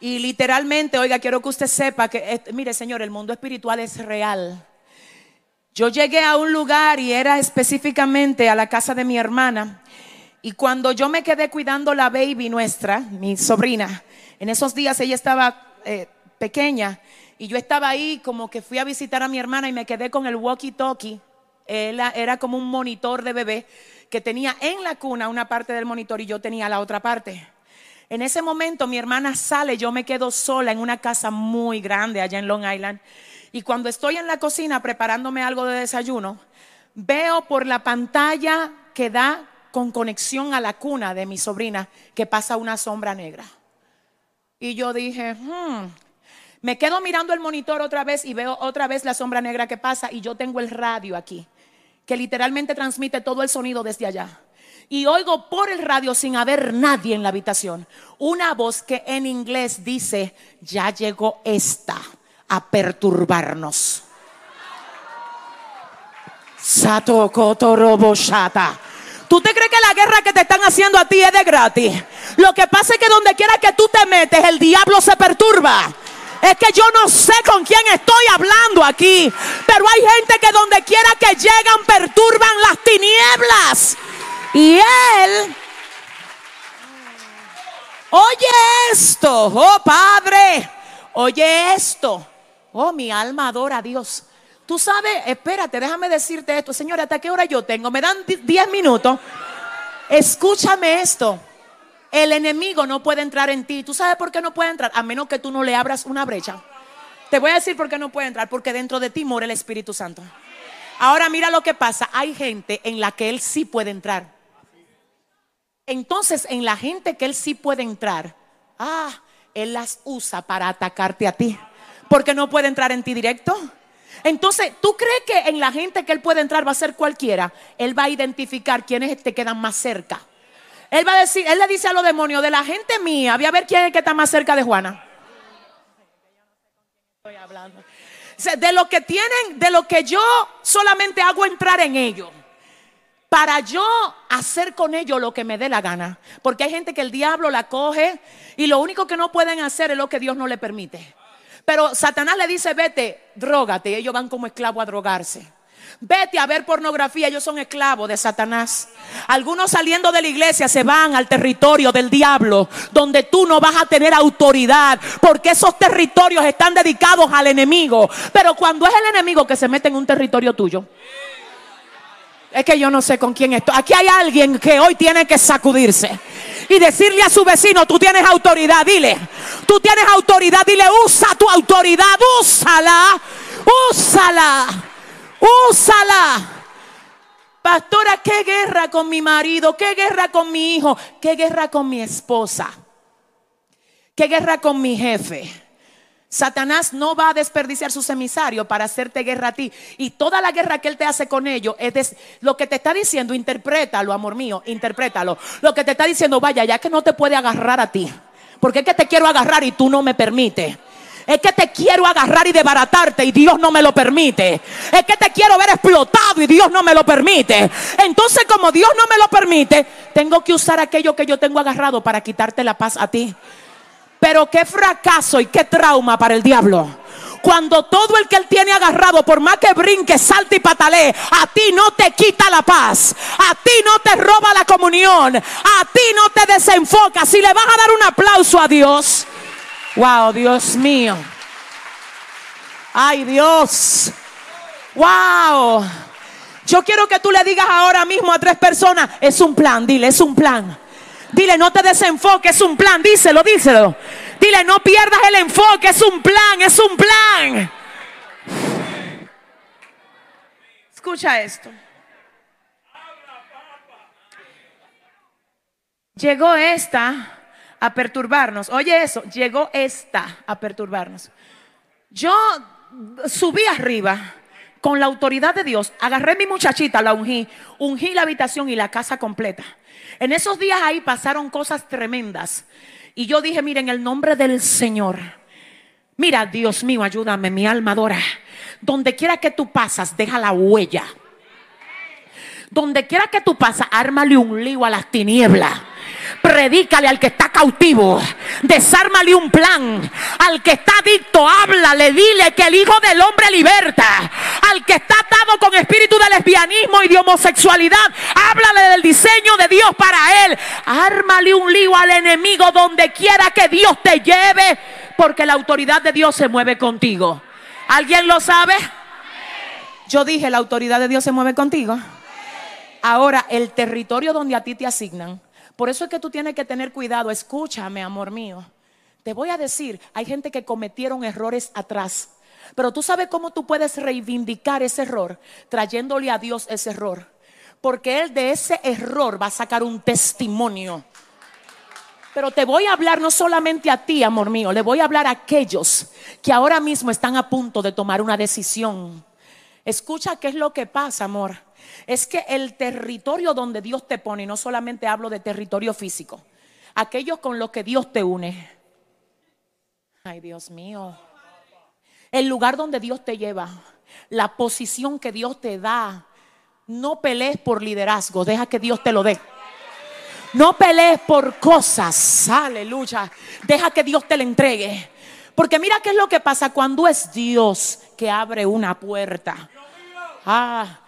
y literalmente, oiga, quiero que usted sepa que, mire Señor, el mundo espiritual es real. Yo llegué a un lugar y era específicamente a la casa de mi hermana. Y cuando yo me quedé cuidando la baby nuestra, mi sobrina, en esos días ella estaba eh, pequeña y yo estaba ahí como que fui a visitar a mi hermana y me quedé con el walkie-talkie. era como un monitor de bebé que tenía en la cuna una parte del monitor y yo tenía la otra parte. En ese momento mi hermana sale, yo me quedo sola en una casa muy grande allá en Long Island. Y cuando estoy en la cocina preparándome algo de desayuno, veo por la pantalla que da con conexión a la cuna de mi sobrina que pasa una sombra negra. Y yo dije, hmm. me quedo mirando el monitor otra vez y veo otra vez la sombra negra que pasa y yo tengo el radio aquí, que literalmente transmite todo el sonido desde allá y oigo por el radio sin haber nadie en la habitación una voz que en inglés dice, ya llegó esta a perturbarnos. Sato ¿Tú te crees que la guerra que te están haciendo a ti es de gratis? Lo que pasa es que donde quiera que tú te metes, el diablo se perturba. Es que yo no sé con quién estoy hablando aquí. Pero hay gente que donde quiera que llegan perturban las tinieblas. Y él, oye esto, oh Padre, oye esto. Oh, mi alma adora a Dios. Tú sabes, espérate, déjame decirte esto. Señora, ¿hasta qué hora yo tengo? Me dan 10 minutos. Escúchame esto. El enemigo no puede entrar en ti. ¿Tú sabes por qué no puede entrar? A menos que tú no le abras una brecha. Te voy a decir por qué no puede entrar. Porque dentro de ti mora el Espíritu Santo. Ahora mira lo que pasa. Hay gente en la que él sí puede entrar. Entonces, en la gente que él sí puede entrar, ah, él las usa para atacarte a ti. Porque no puede entrar en ti directo. Entonces, ¿tú crees que en la gente que él puede entrar va a ser cualquiera? Él va a identificar quiénes te quedan más cerca. Él va a decir, él le dice a los demonios de la gente mía, voy a ver quién es el que está más cerca de Juana. Estoy hablando. De lo que tienen, de lo que yo solamente hago entrar en ellos. Para yo hacer con ellos lo que me dé la gana. Porque hay gente que el diablo la coge y lo único que no pueden hacer es lo que Dios no le permite. Pero Satanás le dice, vete, drogate. Ellos van como esclavos a drogarse. Vete a ver pornografía, ellos son esclavos de Satanás. Algunos saliendo de la iglesia se van al territorio del diablo, donde tú no vas a tener autoridad, porque esos territorios están dedicados al enemigo. Pero cuando es el enemigo que se mete en un territorio tuyo, es que yo no sé con quién estoy. Aquí hay alguien que hoy tiene que sacudirse y decirle a su vecino, tú tienes autoridad, dile, tú tienes autoridad, dile, usa tu autoridad, úsala, úsala. Úsala. Pastora, ¿qué guerra con mi marido? ¿Qué guerra con mi hijo? ¿Qué guerra con mi esposa? ¿Qué guerra con mi jefe? Satanás no va a desperdiciar sus emisarios para hacerte guerra a ti. Y toda la guerra que él te hace con ellos es lo que te está diciendo, interprétalo, amor mío, interprétalo. Lo que te está diciendo, vaya, ya que no te puede agarrar a ti. Porque es que te quiero agarrar y tú no me permites. Es que te quiero agarrar y desbaratarte y Dios no me lo permite. Es que te quiero ver explotado y Dios no me lo permite. Entonces como Dios no me lo permite, tengo que usar aquello que yo tengo agarrado para quitarte la paz a ti. Pero qué fracaso y qué trauma para el diablo. Cuando todo el que él tiene agarrado, por más que brinque, salte y patalee, a ti no te quita la paz, a ti no te roba la comunión, a ti no te desenfoca. Si le vas a dar un aplauso a Dios, Wow, Dios mío. Ay, Dios. Wow. Yo quiero que tú le digas ahora mismo a tres personas, es un plan, dile, es un plan. Dile, no te desenfoques, es un plan, díselo, díselo. Dile, no pierdas el enfoque, es un plan, es un plan. Escucha esto. Llegó esta a perturbarnos. Oye eso, llegó esta a perturbarnos. Yo subí arriba con la autoridad de Dios, agarré mi muchachita, la ungí, ungí la habitación y la casa completa. En esos días ahí pasaron cosas tremendas. Y yo dije, mira, en el nombre del Señor, mira, Dios mío, ayúdame, mi alma adora. Donde quiera que tú pasas, deja la huella. Donde quiera que tú pasas, ármale un lío a las tinieblas. Predícale al que está cautivo. Desármale un plan. Al que está adicto, háblale, dile que el Hijo del Hombre liberta. Al que está atado con espíritu de lesbianismo y de homosexualidad, háblale del diseño de Dios para él. Ármale un lío al enemigo donde quiera que Dios te lleve, porque la autoridad de Dios se mueve contigo. ¿Alguien lo sabe? Yo dije, la autoridad de Dios se mueve contigo. Ahora, el territorio donde a ti te asignan. Por eso es que tú tienes que tener cuidado. Escúchame, amor mío. Te voy a decir, hay gente que cometieron errores atrás. Pero tú sabes cómo tú puedes reivindicar ese error, trayéndole a Dios ese error. Porque Él de ese error va a sacar un testimonio. Pero te voy a hablar no solamente a ti, amor mío, le voy a hablar a aquellos que ahora mismo están a punto de tomar una decisión. Escucha qué es lo que pasa, amor es que el territorio donde Dios te pone, no solamente hablo de territorio físico, aquellos con los que Dios te une. Ay, Dios mío. El lugar donde Dios te lleva, la posición que Dios te da. No pelees por liderazgo, deja que Dios te lo dé. No pelees por cosas, aleluya. Deja que Dios te la entregue. Porque mira qué es lo que pasa cuando es Dios que abre una puerta. Ah,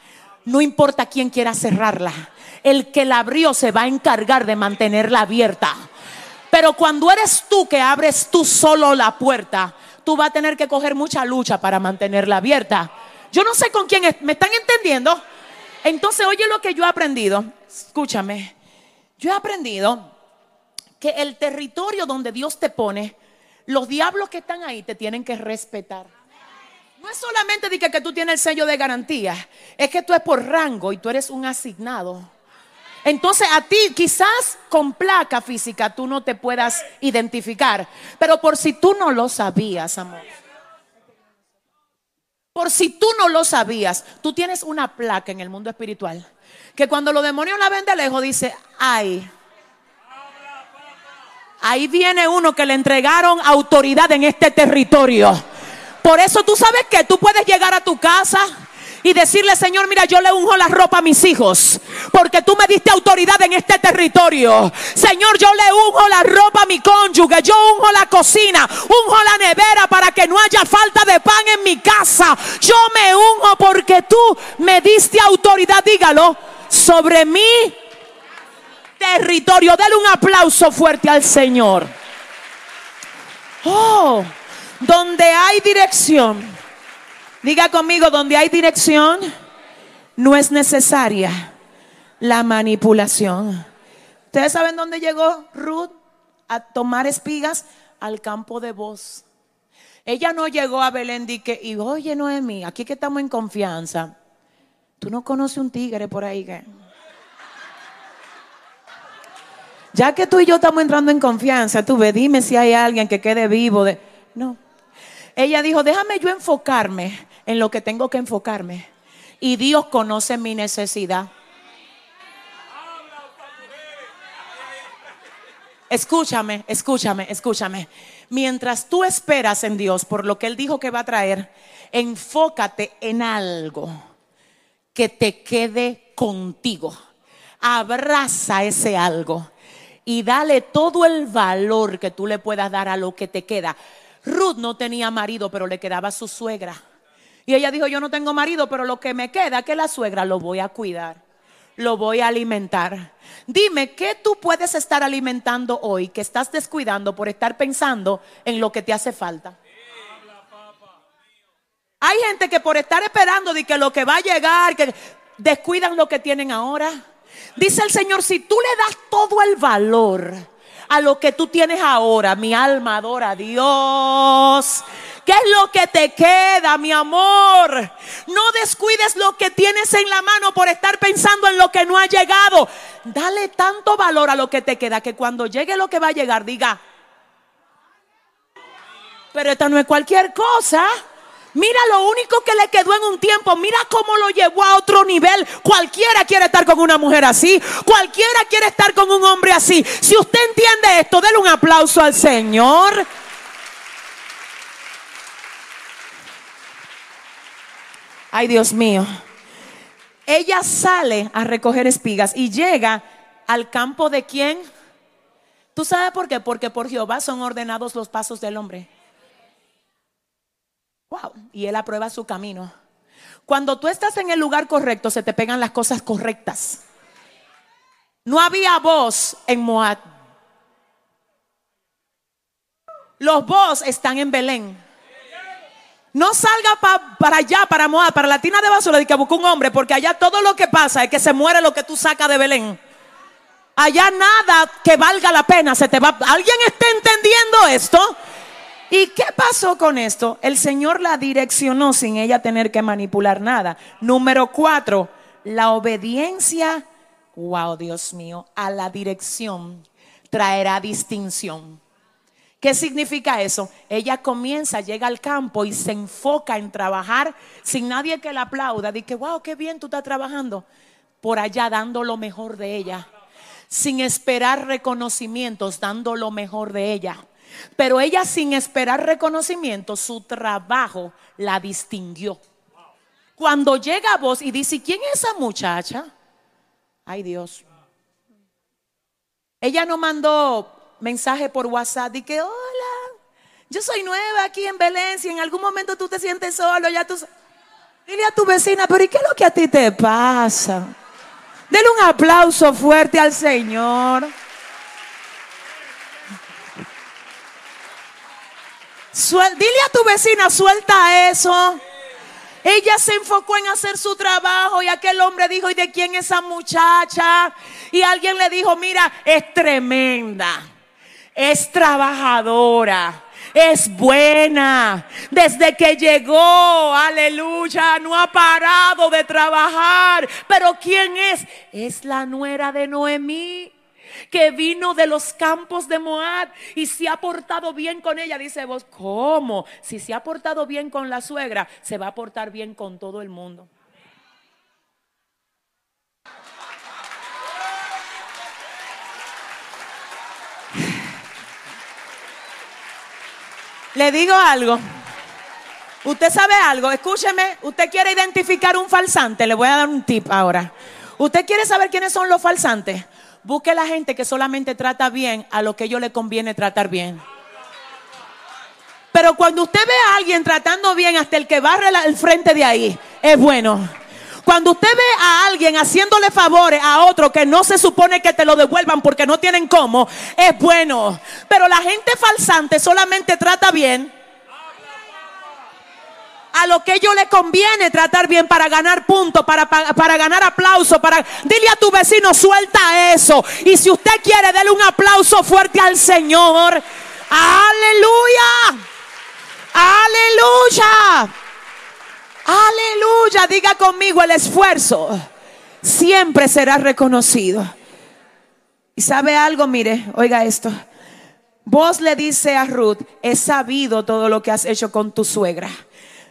no importa quién quiera cerrarla. El que la abrió se va a encargar de mantenerla abierta. Pero cuando eres tú que abres tú solo la puerta, tú vas a tener que coger mucha lucha para mantenerla abierta. Yo no sé con quién es, ¿me están entendiendo? Entonces, oye lo que yo he aprendido. Escúchame. Yo he aprendido que el territorio donde Dios te pone, los diablos que están ahí te tienen que respetar. No es solamente de que, tú tienes el sello de garantía, es que tú es por rango y tú eres un asignado. Entonces a ti quizás con placa física tú no te puedas identificar, pero por si tú no lo sabías, amor. Por si tú no lo sabías, tú tienes una placa en el mundo espiritual que cuando los demonios la ven de lejos dice, ay, ahí viene uno que le entregaron autoridad en este territorio. Por eso tú sabes que tú puedes llegar a tu casa y decirle, Señor, mira, yo le unjo la ropa a mis hijos, porque tú me diste autoridad en este territorio. Señor, yo le unjo la ropa a mi cónyuge, yo unjo la cocina, unjo la nevera para que no haya falta de pan en mi casa. Yo me unjo porque tú me diste autoridad, dígalo, sobre mi territorio. Dale un aplauso fuerte al Señor. Oh, donde hay dirección Diga conmigo, donde hay dirección, no es necesaria la manipulación. ¿Ustedes saben dónde llegó Ruth a tomar espigas? Al campo de voz. Ella no llegó a Belén y que, y oye Noemí, aquí que estamos en confianza. Tú no conoces un tigre por ahí. Ya que tú y yo estamos entrando en confianza, tú ve, dime si hay alguien que quede vivo. De... No. Ella dijo, déjame yo enfocarme en lo que tengo que enfocarme. Y Dios conoce mi necesidad. Escúchame, escúchame, escúchame. Mientras tú esperas en Dios por lo que Él dijo que va a traer, enfócate en algo que te quede contigo. Abraza ese algo y dale todo el valor que tú le puedas dar a lo que te queda. Ruth no tenía marido, pero le quedaba su suegra. Y ella dijo, yo no tengo marido, pero lo que me queda, que la suegra lo voy a cuidar, lo voy a alimentar. Dime, ¿qué tú puedes estar alimentando hoy que estás descuidando por estar pensando en lo que te hace falta? Hay gente que por estar esperando de que lo que va a llegar, que descuidan lo que tienen ahora. Dice el Señor, si tú le das todo el valor a lo que tú tienes ahora, mi alma adora a Dios. ¿Qué es lo que te queda, mi amor? No descuides lo que tienes en la mano por estar pensando en lo que no ha llegado. Dale tanto valor a lo que te queda que cuando llegue lo que va a llegar, diga, pero esta no es cualquier cosa. Mira lo único que le quedó en un tiempo. Mira cómo lo llevó a otro nivel. Cualquiera quiere estar con una mujer así. Cualquiera quiere estar con un hombre así. Si usted entiende esto, déle un aplauso al Señor. Ay, Dios mío. Ella sale a recoger espigas y llega al campo de quién? ¿Tú sabes por qué? Porque por Jehová son ordenados los pasos del hombre. Wow. Y él aprueba su camino. Cuando tú estás en el lugar correcto, se te pegan las cosas correctas. No había voz en Moab. Los voz están en Belén. No salga para allá, para Moab, para la tina de basura, de que busque un hombre, porque allá todo lo que pasa es que se muere lo que tú sacas de Belén. Allá nada que valga la pena se te va. ¿Alguien está entendiendo esto? ¿Y qué pasó con esto? El Señor la direccionó sin ella tener que manipular nada. Número cuatro, la obediencia, wow, Dios mío, a la dirección traerá distinción. ¿Qué significa eso? Ella comienza, llega al campo y se enfoca en trabajar sin nadie que la aplauda. Dice, wow, qué bien tú estás trabajando. Por allá dando lo mejor de ella. Sin esperar reconocimientos, dando lo mejor de ella. Pero ella sin esperar reconocimiento, su trabajo la distinguió. Cuando llega a vos y dice, ¿quién es esa muchacha? Ay Dios. Ella no mandó mensaje por WhatsApp y que, hola, yo soy nueva aquí en Belén, si en algún momento tú te sientes solo, ya tú... Dile a tu vecina, pero ¿y qué es lo que a ti te pasa? Dele un aplauso fuerte al Señor. Dile a tu vecina, suelta eso. Ella se enfocó en hacer su trabajo y aquel hombre dijo, ¿y de quién es esa muchacha? Y alguien le dijo, mira, es tremenda, es trabajadora es buena. Desde que llegó, aleluya, no ha parado de trabajar. Pero ¿quién es? Es la nuera de Noemí que vino de los campos de Moab y se ha portado bien con ella. Dice vos, ¿cómo? Si se ha portado bien con la suegra, se va a portar bien con todo el mundo. Le digo algo. Usted sabe algo, escúcheme, usted quiere identificar un falsante, le voy a dar un tip ahora. Usted quiere saber quiénes son los falsantes. Busque la gente que solamente trata bien a lo que ellos le conviene tratar bien. Pero cuando usted ve a alguien tratando bien hasta el que barre el frente de ahí, es bueno. Cuando usted ve a alguien haciéndole favores a otro que no se supone que te lo devuelvan porque no tienen cómo, es bueno. Pero la gente falsante solamente trata bien a lo que ellos le conviene tratar bien para ganar puntos, para, para, ganar aplauso, para dile a tu vecino, suelta eso. Y si usted quiere, dele un aplauso fuerte al Señor. Aleluya. Aleluya. Aleluya, diga conmigo el esfuerzo. Siempre será reconocido. Y sabe algo, mire, oiga esto. Vos le dice a Ruth, he sabido todo lo que has hecho con tu suegra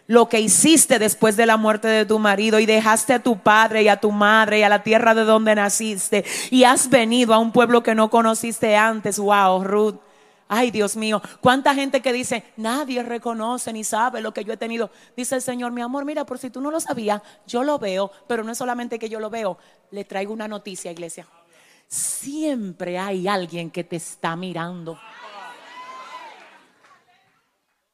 lo que hiciste después de la muerte de tu marido y dejaste a tu padre y a tu madre y a la tierra de donde naciste y has venido a un pueblo que no conociste antes. Wow, Ruth. Ay, Dios mío, cuánta gente que dice, nadie reconoce ni sabe lo que yo he tenido. Dice el Señor, mi amor, mira, por si tú no lo sabías, yo lo veo, pero no es solamente que yo lo veo, le traigo una noticia, iglesia. Siempre hay alguien que te está mirando.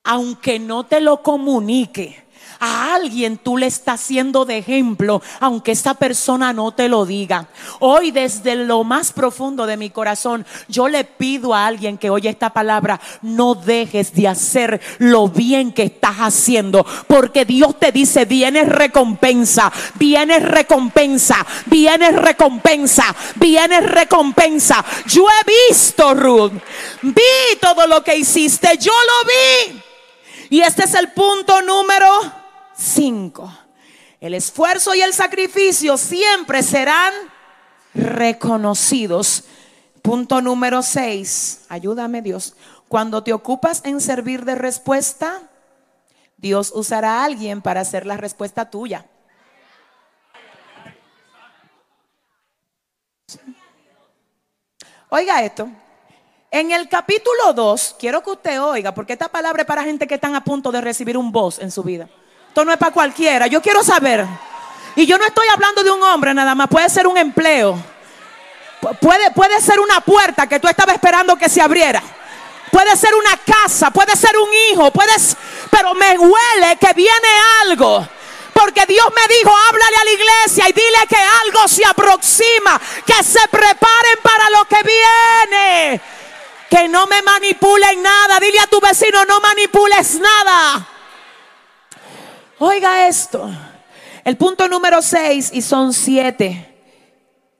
Aunque no te lo comunique, a alguien tú le estás haciendo de ejemplo, aunque esa persona no te lo diga. Hoy desde lo más profundo de mi corazón, yo le pido a alguien que oye esta palabra, no dejes de hacer lo bien que estás haciendo, porque Dios te dice, viene recompensa, viene recompensa, viene recompensa, viene recompensa. Yo he visto, Ruth, vi todo lo que hiciste, yo lo vi. Y este es el punto número 5. El esfuerzo y el sacrificio siempre serán reconocidos. Punto número 6. Ayúdame Dios. Cuando te ocupas en servir de respuesta, Dios usará a alguien para hacer la respuesta tuya. Oiga esto. En el capítulo 2, quiero que usted oiga, porque esta palabra es para gente que están a punto de recibir un voz en su vida. Esto no es para cualquiera. Yo quiero saber. Y yo no estoy hablando de un hombre nada más. Puede ser un empleo. Puede, puede ser una puerta que tú estabas esperando que se abriera. Puede ser una casa. Puede ser un hijo. Puedes, pero me huele que viene algo. Porque Dios me dijo, háblale a la iglesia y dile que algo se aproxima. Que se preparen para lo que viene. Que no me manipulen nada. Dile a tu vecino, no manipules nada. Oiga esto. El punto número 6 y son siete.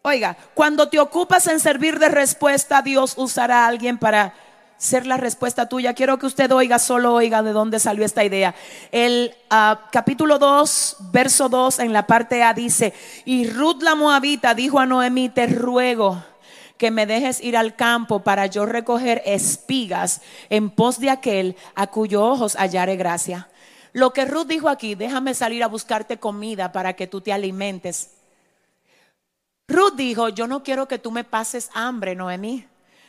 Oiga, cuando te ocupas en servir de respuesta, Dios usará a alguien para ser la respuesta tuya. Quiero que usted oiga, solo oiga de dónde salió esta idea. El ah, capítulo 2, verso 2, en la parte A dice, y Ruth la Moabita dijo a Noemí, te ruego que me dejes ir al campo para yo recoger espigas en pos de aquel a cuyos ojos hallare gracia. Lo que Ruth dijo aquí, déjame salir a buscarte comida para que tú te alimentes. Ruth dijo, yo no quiero que tú me pases hambre, Noemí.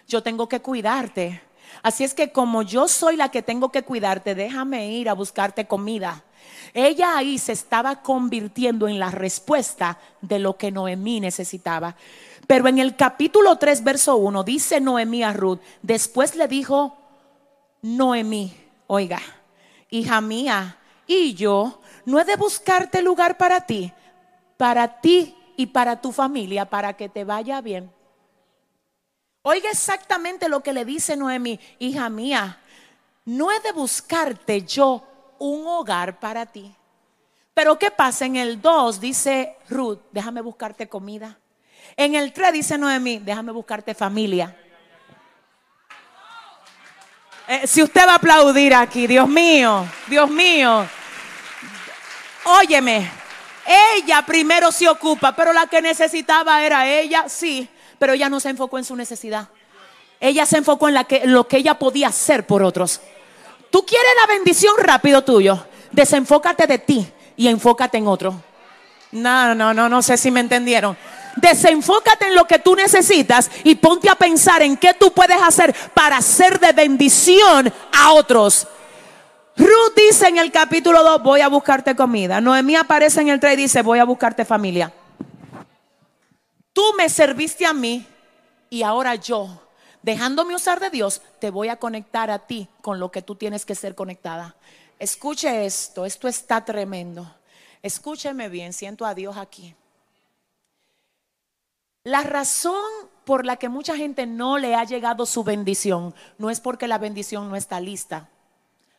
Yo tengo que cuidarte. Así es que como yo soy la que tengo que cuidarte, déjame ir a buscarte comida. Ella ahí se estaba convirtiendo en la respuesta de lo que Noemí necesitaba. Pero en el capítulo 3, verso 1, dice Noemí a Ruth, después le dijo, Noemí, oiga, hija mía, y yo no he de buscarte lugar para ti, para ti y para tu familia, para que te vaya bien. Oiga exactamente lo que le dice Noemi, hija mía, no he de buscarte yo un hogar para ti. Pero ¿qué pasa? En el 2 dice Ruth, déjame buscarte comida. En el 3 dice Noemí, déjame buscarte familia. Eh, si usted va a aplaudir aquí, Dios mío, Dios mío. Óyeme, ella primero se ocupa, pero la que necesitaba era ella, sí, pero ella no se enfocó en su necesidad. Ella se enfocó en, lo que ella podía hacer por otros. Tú quieres la bendición rápido tuyo, desenfócate de ti y enfócate en otro. No, no, no, no sé si me entendieron. Desenfócate en lo que tú necesitas y ponte a pensar en qué tú puedes hacer para ser de bendición a otros. Ruth dice en el capítulo 2, voy a buscarte comida. Noemí aparece en el 3 y dice, voy a buscarte familia. Tú me serviste a mí y ahora yo, dejándome usar de Dios, te voy a conectar a ti con lo que tú tienes que ser conectada. Escuche esto, esto está tremendo. Escúcheme bien, siento a Dios aquí. La razón por la que mucha gente no le ha llegado su bendición no es porque la bendición no está lista.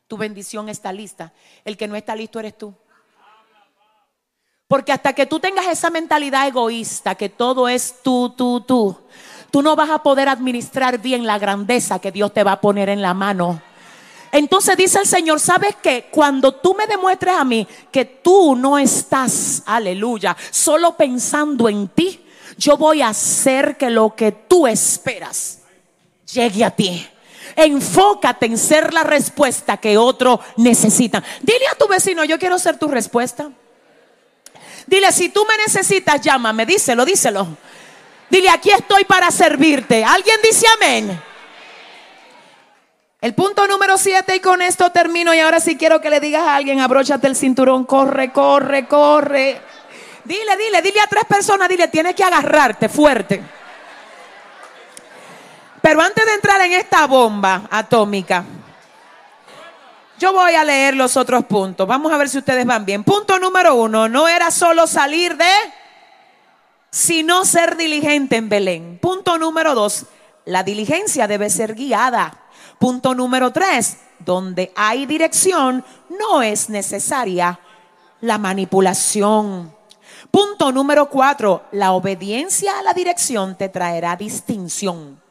Tu bendición está lista. El que no está listo eres tú. Porque hasta que tú tengas esa mentalidad egoísta, que todo es tú, tú, tú, tú no vas a poder administrar bien la grandeza que Dios te va a poner en la mano. Entonces dice el Señor, ¿sabes qué? Cuando tú me demuestres a mí que tú no estás, aleluya, solo pensando en ti, yo voy a hacer que lo que tú esperas llegue a ti. Enfócate en ser la respuesta que otro necesita. Dile a tu vecino, yo quiero ser tu respuesta. Dile, si tú me necesitas, llámame, díselo, díselo. Dile, aquí estoy para servirte. ¿Alguien dice amén? El punto número siete y con esto termino y ahora sí quiero que le digas a alguien, abróchate el cinturón, corre, corre, corre. Dile, dile, dile a tres personas, dile, tienes que agarrarte fuerte. Pero antes de entrar en esta bomba atómica, yo voy a leer los otros puntos. Vamos a ver si ustedes van bien. Punto número uno, no era solo salir de, sino ser diligente en Belén. Punto número dos, la diligencia debe ser guiada. Punto número tres, donde hay dirección, no es necesaria la manipulación. Punto número cuatro, la obediencia a la dirección te traerá distinción.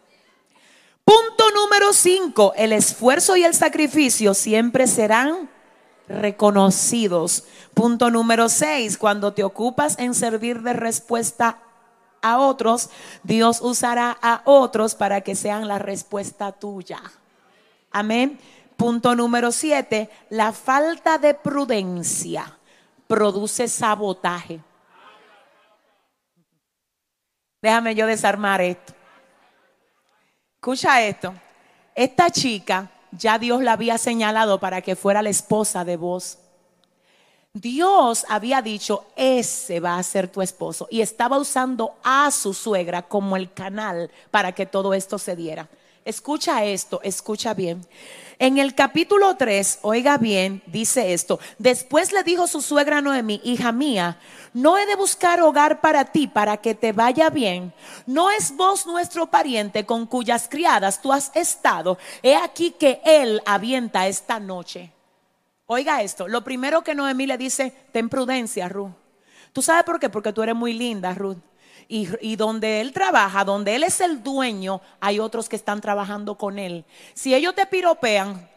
Punto número cinco, el esfuerzo y el sacrificio siempre serán reconocidos. Punto número seis, cuando te ocupas en servir de respuesta a otros, Dios usará a otros para que sean la respuesta tuya. Amén. Punto número siete, la falta de prudencia produce sabotaje. Déjame yo desarmar esto. Escucha esto. Esta chica ya Dios la había señalado para que fuera la esposa de vos. Dios había dicho, ese va a ser tu esposo. Y estaba usando a su suegra como el canal para que todo esto se diera. Escucha esto, escucha bien. En el capítulo 3, oiga bien, dice esto. Después le dijo su suegra Noemi, hija mía, no he de buscar hogar para ti para que te vaya bien. No es vos nuestro pariente con cuyas criadas tú has estado. He aquí que él avienta esta noche. Oiga esto, lo primero que Noemí le dice, ten prudencia, Ruth. ¿Tú sabes por qué? Porque tú eres muy linda, Ruth. Y, donde él trabaja, donde él es el dueño, hay otros que están trabajando con él. Si ellos te piropean,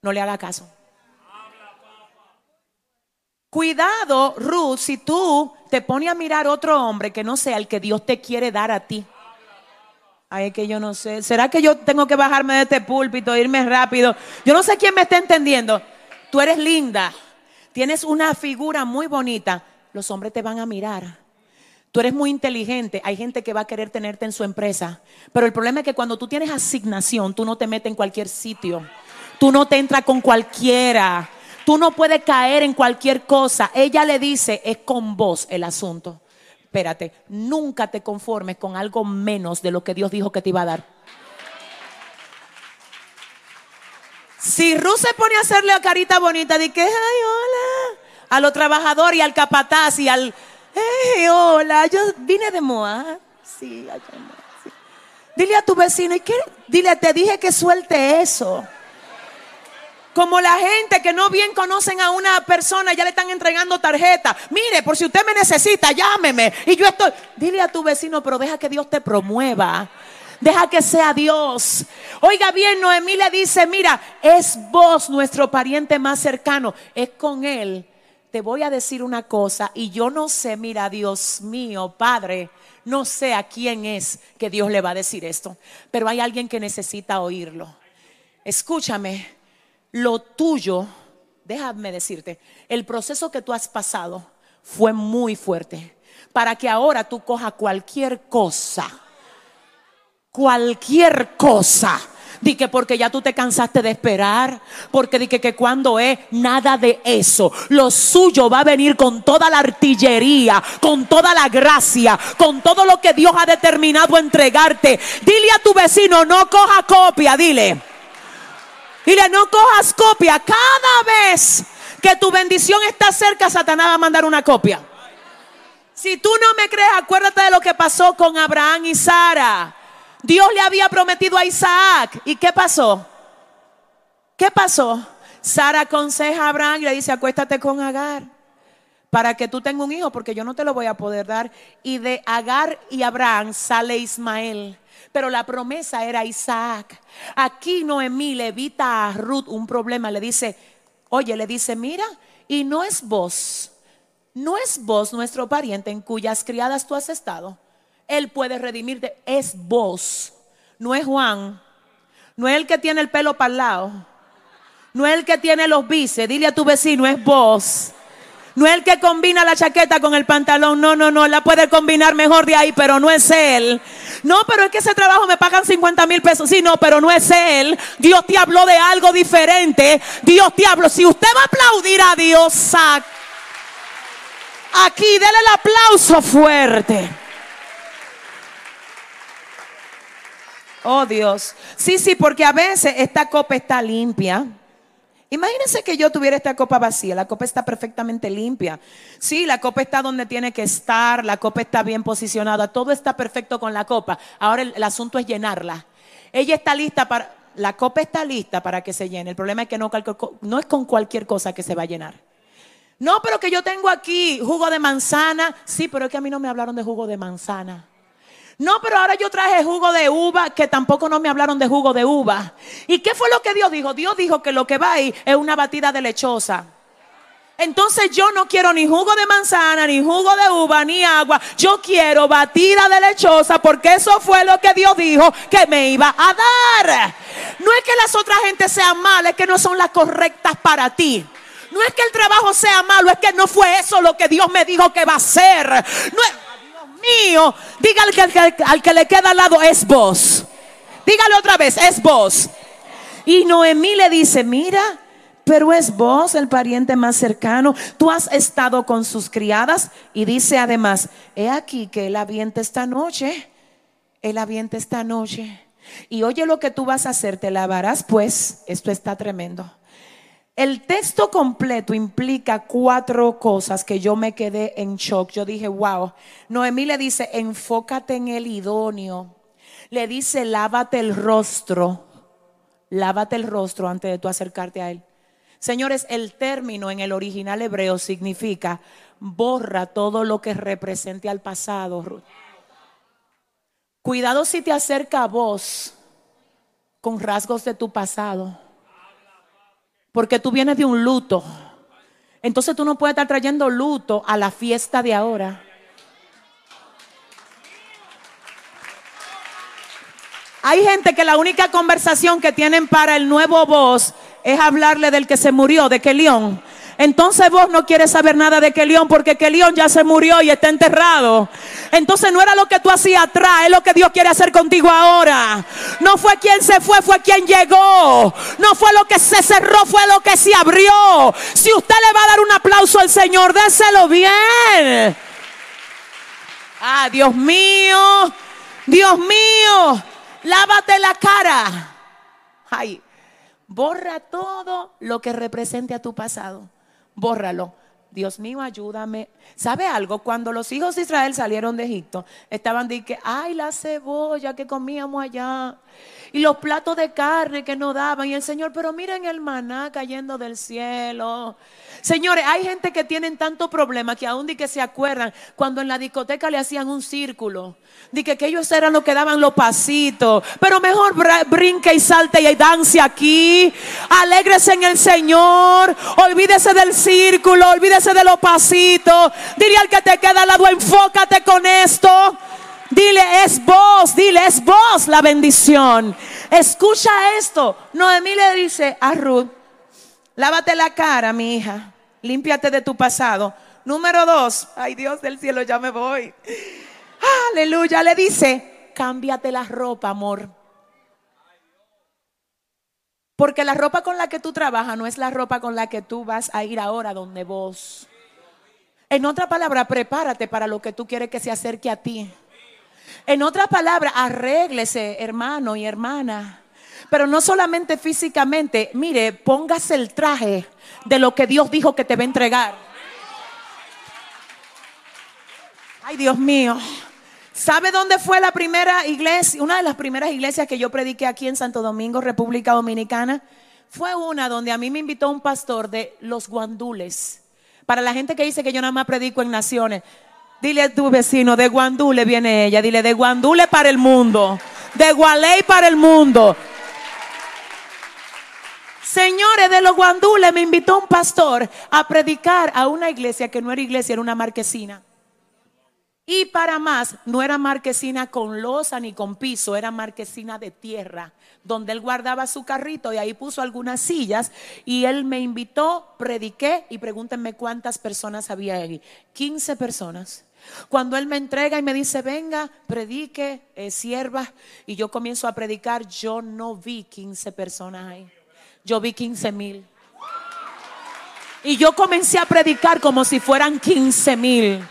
no le haga caso. Cuidado, Ruth, si tú te pones a mirar otro hombre que no sea el que Dios te quiere dar a ti. Ay, es que yo no sé. ¿Será que yo tengo que bajarme de este púlpito, irme rápido? Yo no sé quién me está entendiendo. Tú eres linda. Tienes una figura muy bonita. Los hombres te van a mirar. Tú eres muy inteligente, hay gente que va a querer tenerte en su empresa, pero el problema es que cuando tú tienes asignación, tú no te metes en cualquier sitio, tú no te entras con cualquiera, tú no puedes caer en cualquier cosa. Ella le dice, es con vos el asunto. Espérate, nunca te conformes con algo menos de lo que Dios dijo que te iba a dar. Si Ruth se pone a hacerle a carita bonita de que, ay, hola, a los trabajadores y al capataz y al Hey, hola, yo vine de Moab. Sí, Dile a tu vecino, ¿y qué? Dile, te dije que suelte eso. Como la gente que no bien conocen a una persona, ya le están entregando tarjeta. Mire, por si usted me necesita, llámeme. Y yo estoy. Dile a tu vecino, pero deja que Dios te promueva. Deja que sea Dios. Oiga bien, Noemí le dice, mira, es vos nuestro pariente más cercano. Es con él. Te voy a decir una cosa y yo no sé, mira, Dios mío, Padre, no sé a quién es que Dios le va a decir esto, pero hay alguien que necesita oírlo. Escúchame, lo tuyo, déjame decirte, el proceso que tú has pasado fue muy fuerte para que ahora tú cojas cualquier cosa, cualquier cosa. Di que porque ya tú te cansaste de esperar, porque di que, que cuando es nada de eso, lo suyo va a venir con toda la artillería, con toda la gracia, con todo lo que Dios ha determinado entregarte. Dile a tu vecino, no coja copia, dile. Dile, no cojas copia. Cada vez que tu bendición está cerca, Satanás va a mandar una copia. Si tú no me crees, acuérdate de lo que pasó con Abraham y Sara. Dios le había prometido a Isaac. ¿Y qué pasó? ¿Qué pasó? Sara aconseja a Abraham y le dice, acuéstate con Agar para que tú tengas un hijo, porque yo no te lo voy a poder dar. Y de Agar y Abraham sale Ismael. Pero la promesa era Isaac. Aquí Noemí le evita a Ruth un problema. Le dice, oye, le dice, mira, y no es vos, no es vos nuestro pariente en cuyas criadas tú has estado. Él puede redimirte. Es vos, no es Juan, no es el que tiene el pelo para el lado, no es el que tiene los bíceps. Dile a tu vecino, es vos. No es el que combina la chaqueta con el pantalón. No, no, no. La puede combinar mejor de ahí, pero no es él. No, pero es que ese trabajo me pagan 50 mil pesos. Sí, no, pero no es él. Dios te habló de algo diferente. Dios te habló. Si usted va a aplaudir a Dios, aquí, déle el aplauso fuerte. Oh Dios. Sí, sí, porque a veces esta copa está limpia. Imagínense que yo tuviera esta copa vacía, la copa está perfectamente limpia. Sí, la copa está donde tiene que estar, la copa está bien posicionada, todo está perfecto con la copa. Ahora el, asunto es llenarla. Ella está lista para, la copa está lista para que se llene. El problema es que no, no es con cualquier cosa que se va a llenar. No, pero que yo tengo aquí jugo de manzana. Sí, pero es que a mí no me hablaron de jugo de manzana. No, pero ahora yo traje jugo de uva, que tampoco no me hablaron de jugo de uva. ¿Y qué fue lo que Dios dijo? Dios dijo que lo que va ahí es una batida de lechosa. Entonces yo no quiero ni jugo de manzana, ni jugo de uva, ni agua. Yo quiero batida de lechosa porque eso fue lo que Dios dijo que me iba a dar. No es que las otras gente sean malas, es que no son las correctas para ti. No es que el trabajo sea malo, es que no fue eso lo que Dios me dijo que va a ser. No es, mío, dígale que, al que le queda al lado es vos. Dígale otra vez, es vos. Y Noemí le dice, mira, pero es vos el pariente más cercano. Tú has estado con sus criadas y dice además, he aquí que él avienta esta noche, él avienta esta noche. Y oye lo que tú vas a hacer, te lavarás pues, esto está tremendo. El texto completo implica cuatro cosas que yo me quedé en shock. Yo dije, wow. Noemí le dice, enfócate en el idóneo. Le dice, lávate el rostro. Lávate el rostro antes de tú acercarte a él. Señores, el término en el original hebreo significa borra todo lo que represente al pasado. Cuidado si te acerca a vos con rasgos de tu pasado. Porque tú vienes de un luto. Entonces tú no puedes estar trayendo luto a la fiesta de ahora. Hay gente que la única conversación que tienen para el nuevo voz es hablarle del que se murió, de que león. Entonces vos no quieres saber nada de Kelión porque Kelión ya se murió y está enterrado. Entonces no era lo que tú hacías atrás, es lo que Dios quiere hacer contigo ahora. No fue quien se fue, fue quien llegó. No fue lo que se cerró, fue lo que se abrió. Si usted le va a dar un aplauso al Señor, déselo bien. Ah, Dios mío, Dios mío, lávate la cara. Ay, borra todo lo que represente a tu pasado bórralo. Dios mío, ayúdame. ¿Sabe algo? Cuando los hijos de Israel salieron de Egipto, estaban de que, ay, la cebolla que comíamos allá y los platos de carne que nos daban. Y el Señor, pero miren el maná cayendo del cielo. Señores, hay gente que tienen tanto problema que aún di que se acuerdan cuando en la discoteca le hacían un círculo. Di que, ellos eran los que daban los pasitos. Pero mejor brinque y salte y dance aquí. Alégrese en el Señor. Olvídese del círculo. Olvídese de los pasitos. Dile al que te queda al lado, enfócate con esto. Dile, es vos, dile, es vos la bendición. Escucha esto. Noemí le dice a Ruth, lávate la cara, mi hija, límpiate de tu pasado. Número dos, ay Dios del cielo, ya me voy. Aleluya, le dice, cámbiate la ropa, amor. Porque la ropa con la que tú trabajas no es la ropa con la que tú vas a ir ahora donde vos. En otra palabra, prepárate para lo que tú quieres que se acerque a ti. En otra palabra, arréglese, hermano y hermana. Pero no solamente físicamente, mire, póngase el traje de lo que Dios dijo que te va a entregar. Ay, Dios mío. ¿Sabe dónde fue la primera iglesia? Una de las primeras iglesias que yo prediqué aquí en Santo Domingo, República Dominicana, fue una donde a mí me invitó un pastor de los guandules. Para la gente que dice que yo nada más predico en naciones, Dile a tu vecino, de Guandule viene ella. Dile, de Guandule para el mundo. De Gualey para el mundo. Señores, de los Guandules me invitó un pastor a predicar a una iglesia que no era iglesia, era una marquesina. Y para más, no era marquesina con losa ni con piso, era marquesina de tierra, donde él guardaba su carrito y ahí puso algunas sillas y él me invitó, prediqué y pregúntenme cuántas personas había ahí. 15 personas. Cuando Él me entrega y me dice, venga, predique, eh, sierva, y yo comienzo a predicar, yo no vi 15 personas ahí. Yo vi 15 mil. Y yo comencé a predicar como si fueran 15 mil.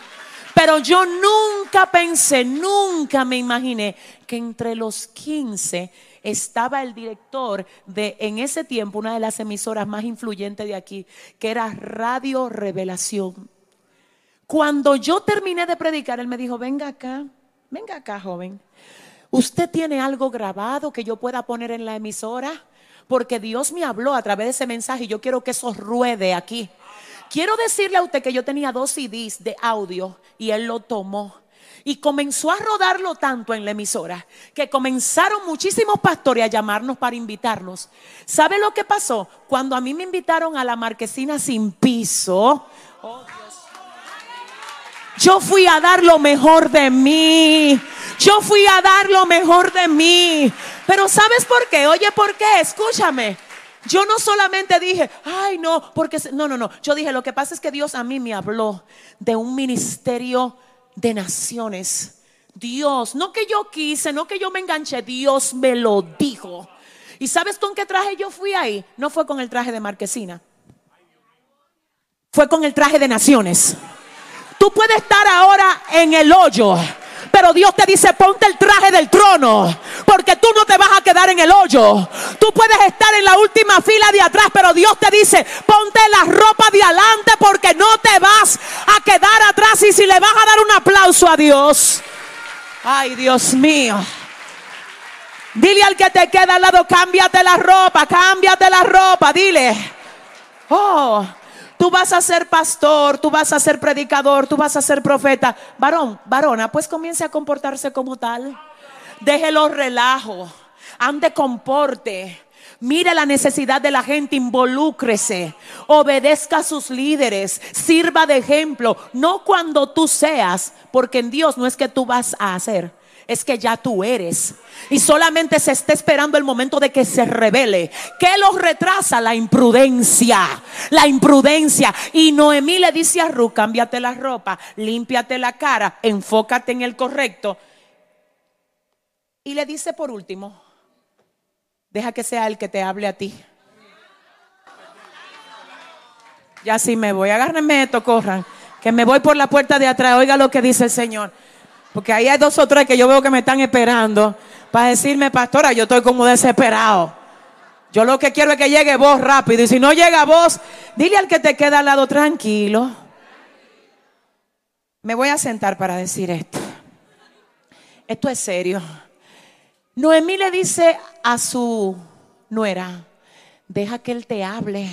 Pero yo nunca pensé, nunca me imaginé que entre los 15 estaba el director de, en ese tiempo, una de las emisoras más influyentes de aquí, que era Radio Revelación. Cuando yo terminé de predicar, él me dijo, venga acá, venga acá, joven. ¿Usted tiene algo grabado que yo pueda poner en la emisora? Porque Dios me habló a través de ese mensaje y yo quiero que eso ruede aquí. Quiero decirle a usted que yo tenía dos CDs de audio y él lo tomó. Y comenzó a rodarlo tanto en la emisora que comenzaron muchísimos pastores a llamarnos para invitarnos. ¿Sabe lo que pasó? Cuando a mí me invitaron a la marquesina sin piso. Yo fui a dar lo mejor de mí. Yo fui a dar lo mejor de mí. Pero ¿sabes por qué? Oye, ¿por qué? Escúchame. Yo no solamente dije, ay no, porque no, no, no. Yo dije, lo que pasa es que Dios a mí me habló de un ministerio de naciones. Dios, no que yo quise, no que yo me enganché, Dios me lo dijo. ¿Y sabes con qué traje yo fui ahí? No fue con el traje de marquesina. Fue con el traje de naciones. Tú puedes estar ahora en el hoyo. Pero Dios te dice, ponte el traje del trono, porque tú no te vas a quedar en el hoyo. Tú puedes estar en la última fila de atrás, pero Dios te dice, ponte la ropa de adelante, porque no te vas a quedar atrás. Y si le vas a dar un aplauso a Dios, ay Dios mío. Dile al que te queda al lado, cámbiate la ropa, cámbiate la ropa, dile. Oh, Tú vas a ser pastor, tú vas a ser predicador, tú vas a ser profeta. Varón, varona, pues comience a comportarse como tal. Déjelo relajo. Ande comporte. Mire la necesidad de la gente, involúcrese, obedezca a sus líderes, sirva de ejemplo, no cuando tú seas, porque en Dios no es que tú vas a hacer, es que ya tú eres. Y solamente se está esperando el momento de que se revele. ¿Qué los retrasa? La imprudencia. La imprudencia. Y Noemí le dice a Ruth, cámbiate la ropa, límpiate la cara, enfócate en el correcto. Y le dice por último, deja que sea el que te hable a ti. Ya sí me voy, agárrenme esto, corran. Que me voy por la puerta de atrás, oiga lo que dice el Señor. Porque ahí hay dos o tres que yo veo que me están esperando para decirme, pastora, yo estoy como desesperado. Yo lo que quiero es que llegue vos rápido. Y si no llega vos, dile al que te queda al lado tranquilo. Me voy a sentar para decir esto. Esto es serio. Noemí le dice a su nuera, deja que él te hable.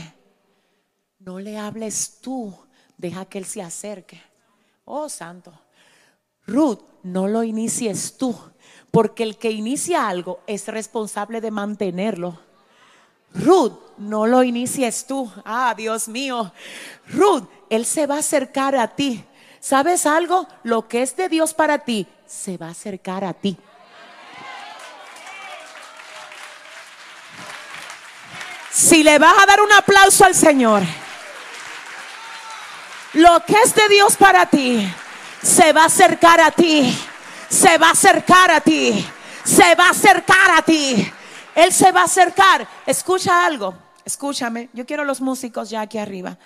No le hables tú, deja que él se acerque. Oh, santo. Ruth, no lo inicies tú, porque el que inicia algo es responsable de mantenerlo. Ruth, no lo inicies tú. Ah, Dios mío. Ruth, Él se va a acercar a ti. ¿Sabes algo? Lo que es de Dios para ti, se va a acercar a ti. Si le vas a dar un aplauso al Señor, lo que es de Dios para ti, se va a acercar a ti. Se va a acercar a ti. Se va a acercar a ti. Él se va a acercar. Escucha algo. Escúchame. Yo quiero los músicos ya aquí arriba.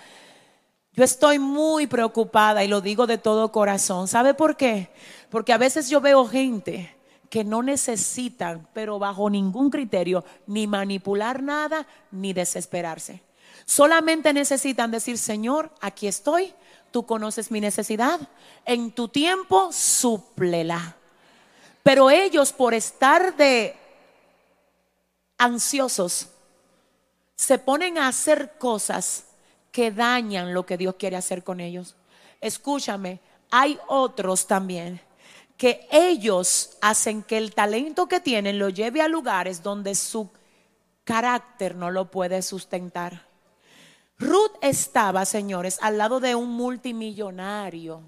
Yo estoy muy preocupada y lo digo de todo corazón. ¿Sabe por qué? Porque a veces yo veo gente que no necesitan, pero bajo ningún criterio, ni manipular nada, ni desesperarse. Solamente necesitan decir, Señor, aquí estoy, tú conoces mi necesidad, en tu tiempo súplela. Pero ellos por estar de ansiosos, se ponen a hacer cosas que dañan lo que Dios quiere hacer con ellos. Escúchame, hay otros también que ellos hacen que el talento que tienen lo lleve a lugares donde su carácter no lo puede sustentar. Ruth estaba, señores, al lado de un multimillonario,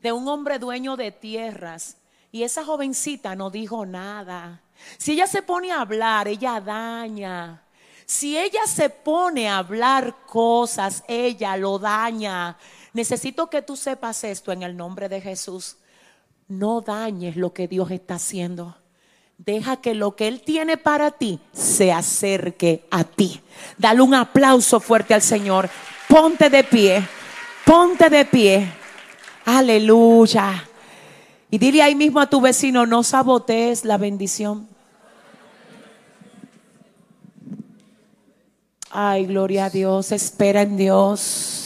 de un hombre dueño de tierras, y esa jovencita no dijo nada. Si ella se pone a hablar, ella daña. Si ella se pone a hablar cosas, ella lo daña. Necesito que tú sepas esto en el nombre de Jesús. No dañes lo que Dios está haciendo. Deja que lo que Él tiene para ti se acerque a ti. Dale un aplauso fuerte al Señor. Ponte de pie. Ponte de pie. Aleluya. Y dile ahí mismo a tu vecino, no sabotees la bendición. Ay, gloria a Dios, espera en Dios.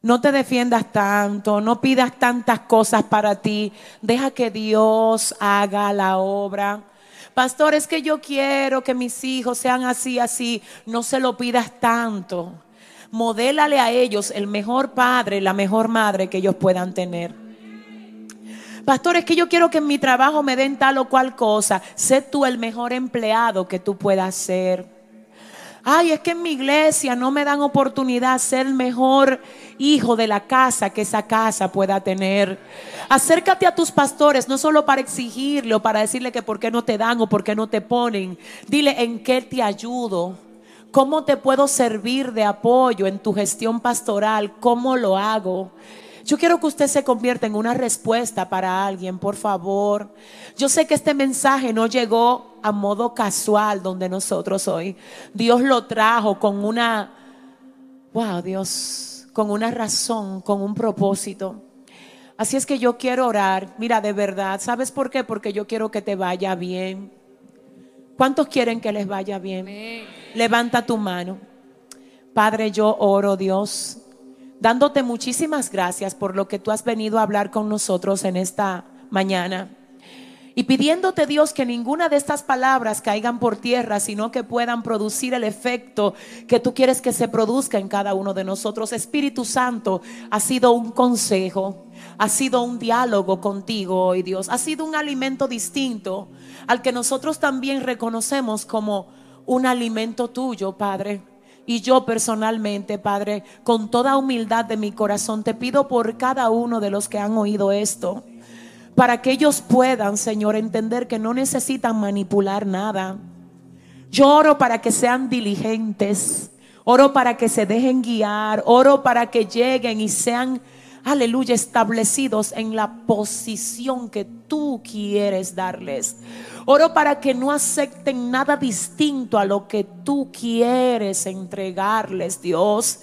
No te defiendas tanto, no pidas tantas cosas para ti. Deja que Dios haga la obra. Pastor, es que yo quiero que mis hijos sean así, así. No se lo pidas tanto. Modélale a ellos el mejor padre, la mejor madre que ellos puedan tener. Pastor, es que yo quiero que en mi trabajo me den tal o cual cosa. Sé tú el mejor empleado que tú puedas ser. Ay, es que en mi iglesia no me dan oportunidad de ser el mejor hijo de la casa que esa casa pueda tener. Acércate a tus pastores, no solo para exigirle o para decirle que por qué no te dan o por qué no te ponen. Dile en qué te ayudo. ¿Cómo te puedo servir de apoyo en tu gestión pastoral? ¿Cómo lo hago? Yo quiero que usted se convierta en una respuesta para alguien, por favor. Yo sé que este mensaje no llegó a modo casual donde nosotros hoy. Dios lo trajo con una, wow, Dios, con una razón, con un propósito. Así es que yo quiero orar. Mira, de verdad, ¿sabes por qué? Porque yo quiero que te vaya bien. ¿Cuántos quieren que les vaya bien? Levanta tu mano. Padre, yo oro, Dios dándote muchísimas gracias por lo que tú has venido a hablar con nosotros en esta mañana. Y pidiéndote Dios que ninguna de estas palabras caigan por tierra, sino que puedan producir el efecto que tú quieres que se produzca en cada uno de nosotros. Espíritu Santo, ha sido un consejo, ha sido un diálogo contigo hoy Dios, ha sido un alimento distinto al que nosotros también reconocemos como un alimento tuyo, Padre. Y yo personalmente, Padre, con toda humildad de mi corazón, te pido por cada uno de los que han oído esto, para que ellos puedan, Señor, entender que no necesitan manipular nada. Yo oro para que sean diligentes, oro para que se dejen guiar, oro para que lleguen y sean aleluya, establecidos en la posición que tú quieres darles. Oro para que no acepten nada distinto a lo que tú quieres entregarles, Dios.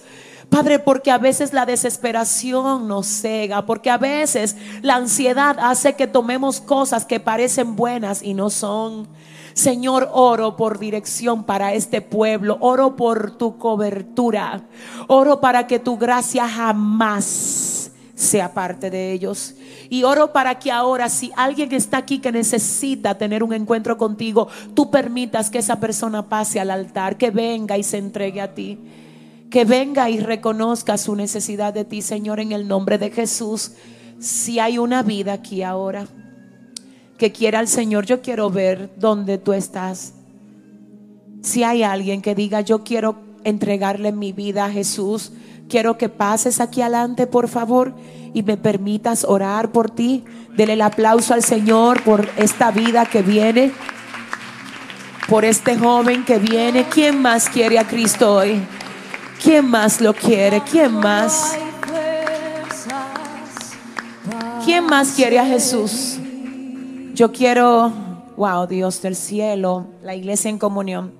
Padre, porque a veces la desesperación nos cega, porque a veces la ansiedad hace que tomemos cosas que parecen buenas y no son. Señor, oro por dirección para este pueblo, oro por tu cobertura, oro para que tu gracia jamás sea parte de ellos. Y oro para que ahora, si alguien está aquí que necesita tener un encuentro contigo, tú permitas que esa persona pase al altar, que venga y se entregue a ti. Que venga y reconozca su necesidad de ti, Señor, en el nombre de Jesús. Si hay una vida aquí ahora que quiera al Señor, yo quiero ver dónde tú estás. Si hay alguien que diga, yo quiero entregarle mi vida a Jesús, quiero que pases aquí adelante, por favor, y me permitas orar por ti. Dele el aplauso al Señor por esta vida que viene, por este joven que viene. ¿Quién más quiere a Cristo hoy? ¿Quién más lo quiere? ¿Quién más? ¿Quién más quiere a Jesús? Yo quiero, wow, Dios del cielo, la iglesia en comunión.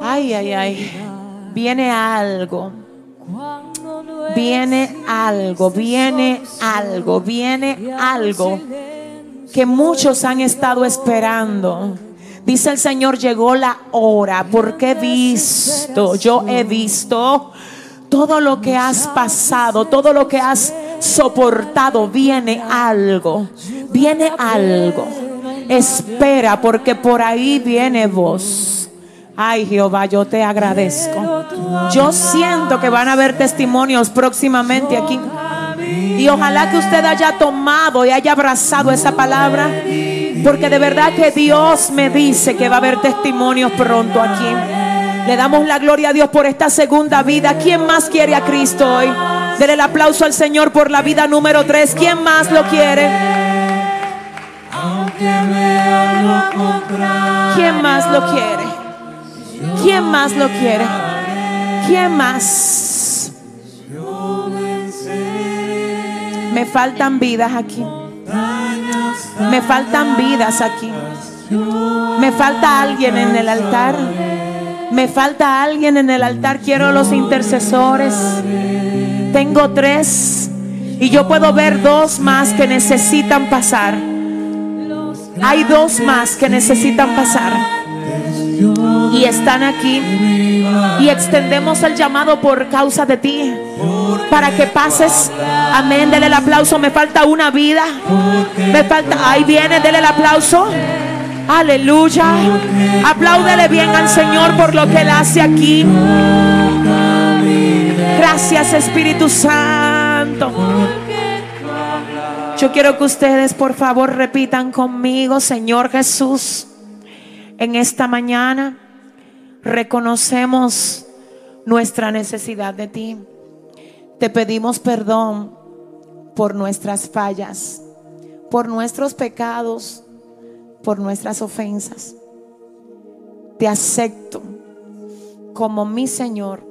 Ay, ay, ay. Viene algo. Viene algo, viene algo, viene algo que muchos han estado esperando. Dice el Señor, llegó la hora porque he visto, yo he visto todo lo que has pasado, todo lo que has soportado, viene algo, viene algo. Espera porque por ahí viene vos. Ay Jehová, yo te agradezco. Yo siento que van a haber testimonios próximamente aquí. Y ojalá que usted haya tomado y haya abrazado esa palabra. Porque de verdad que Dios me dice que va a haber testimonios pronto aquí. Le damos la gloria a Dios por esta segunda vida. ¿Quién más quiere a Cristo hoy? Denle el aplauso al Señor por la vida número 3. ¿Quién más lo quiere? ¿Quién más lo quiere? ¿Quién más lo quiere? ¿Quién más? Me faltan vidas aquí. Me faltan vidas aquí. Me falta alguien en el altar. Me falta alguien en el altar. Quiero los intercesores. Tengo tres. Y yo puedo ver dos más que necesitan pasar. Hay dos más que necesitan pasar y están aquí. Y extendemos el llamado por causa de ti. Para que pases. Amén. Dele el aplauso. Me falta una vida. Me falta. Ahí viene. Dele el aplauso. Aleluya. Apláudele bien al Señor por lo que Él hace aquí. Gracias Espíritu Santo. Yo quiero que ustedes por favor repitan conmigo, Señor Jesús en esta mañana reconocemos nuestra necesidad de ti. Te pedimos perdón por nuestras fallas, por nuestros pecados, por nuestras ofensas. Te acepto como mi Señor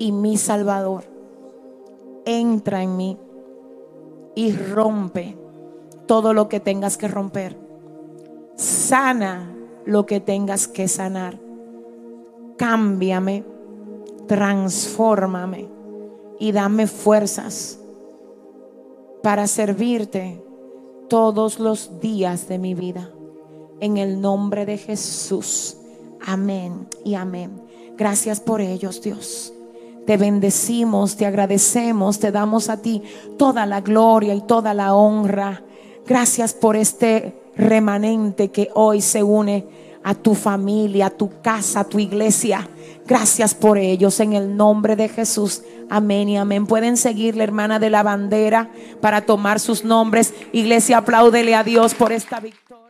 y mi Salvador. Entra en mí y rompe todo lo que tengas que romper. Sana lo que tengas que sanar. Cámbiame, transfórmame y dame fuerzas para servirte todos los días de mi vida. En el nombre de Jesús. Amén y amén. Gracias por ellos, Dios. Te bendecimos, te agradecemos, te damos a ti toda la gloria y toda la honra. Gracias por este remanente que hoy se une a tu familia, a tu casa, a tu iglesia. Gracias por ellos en el nombre de Jesús. Amén y amén. Pueden seguir la hermana de la bandera para tomar sus nombres. Iglesia, apláudele a Dios por esta victoria.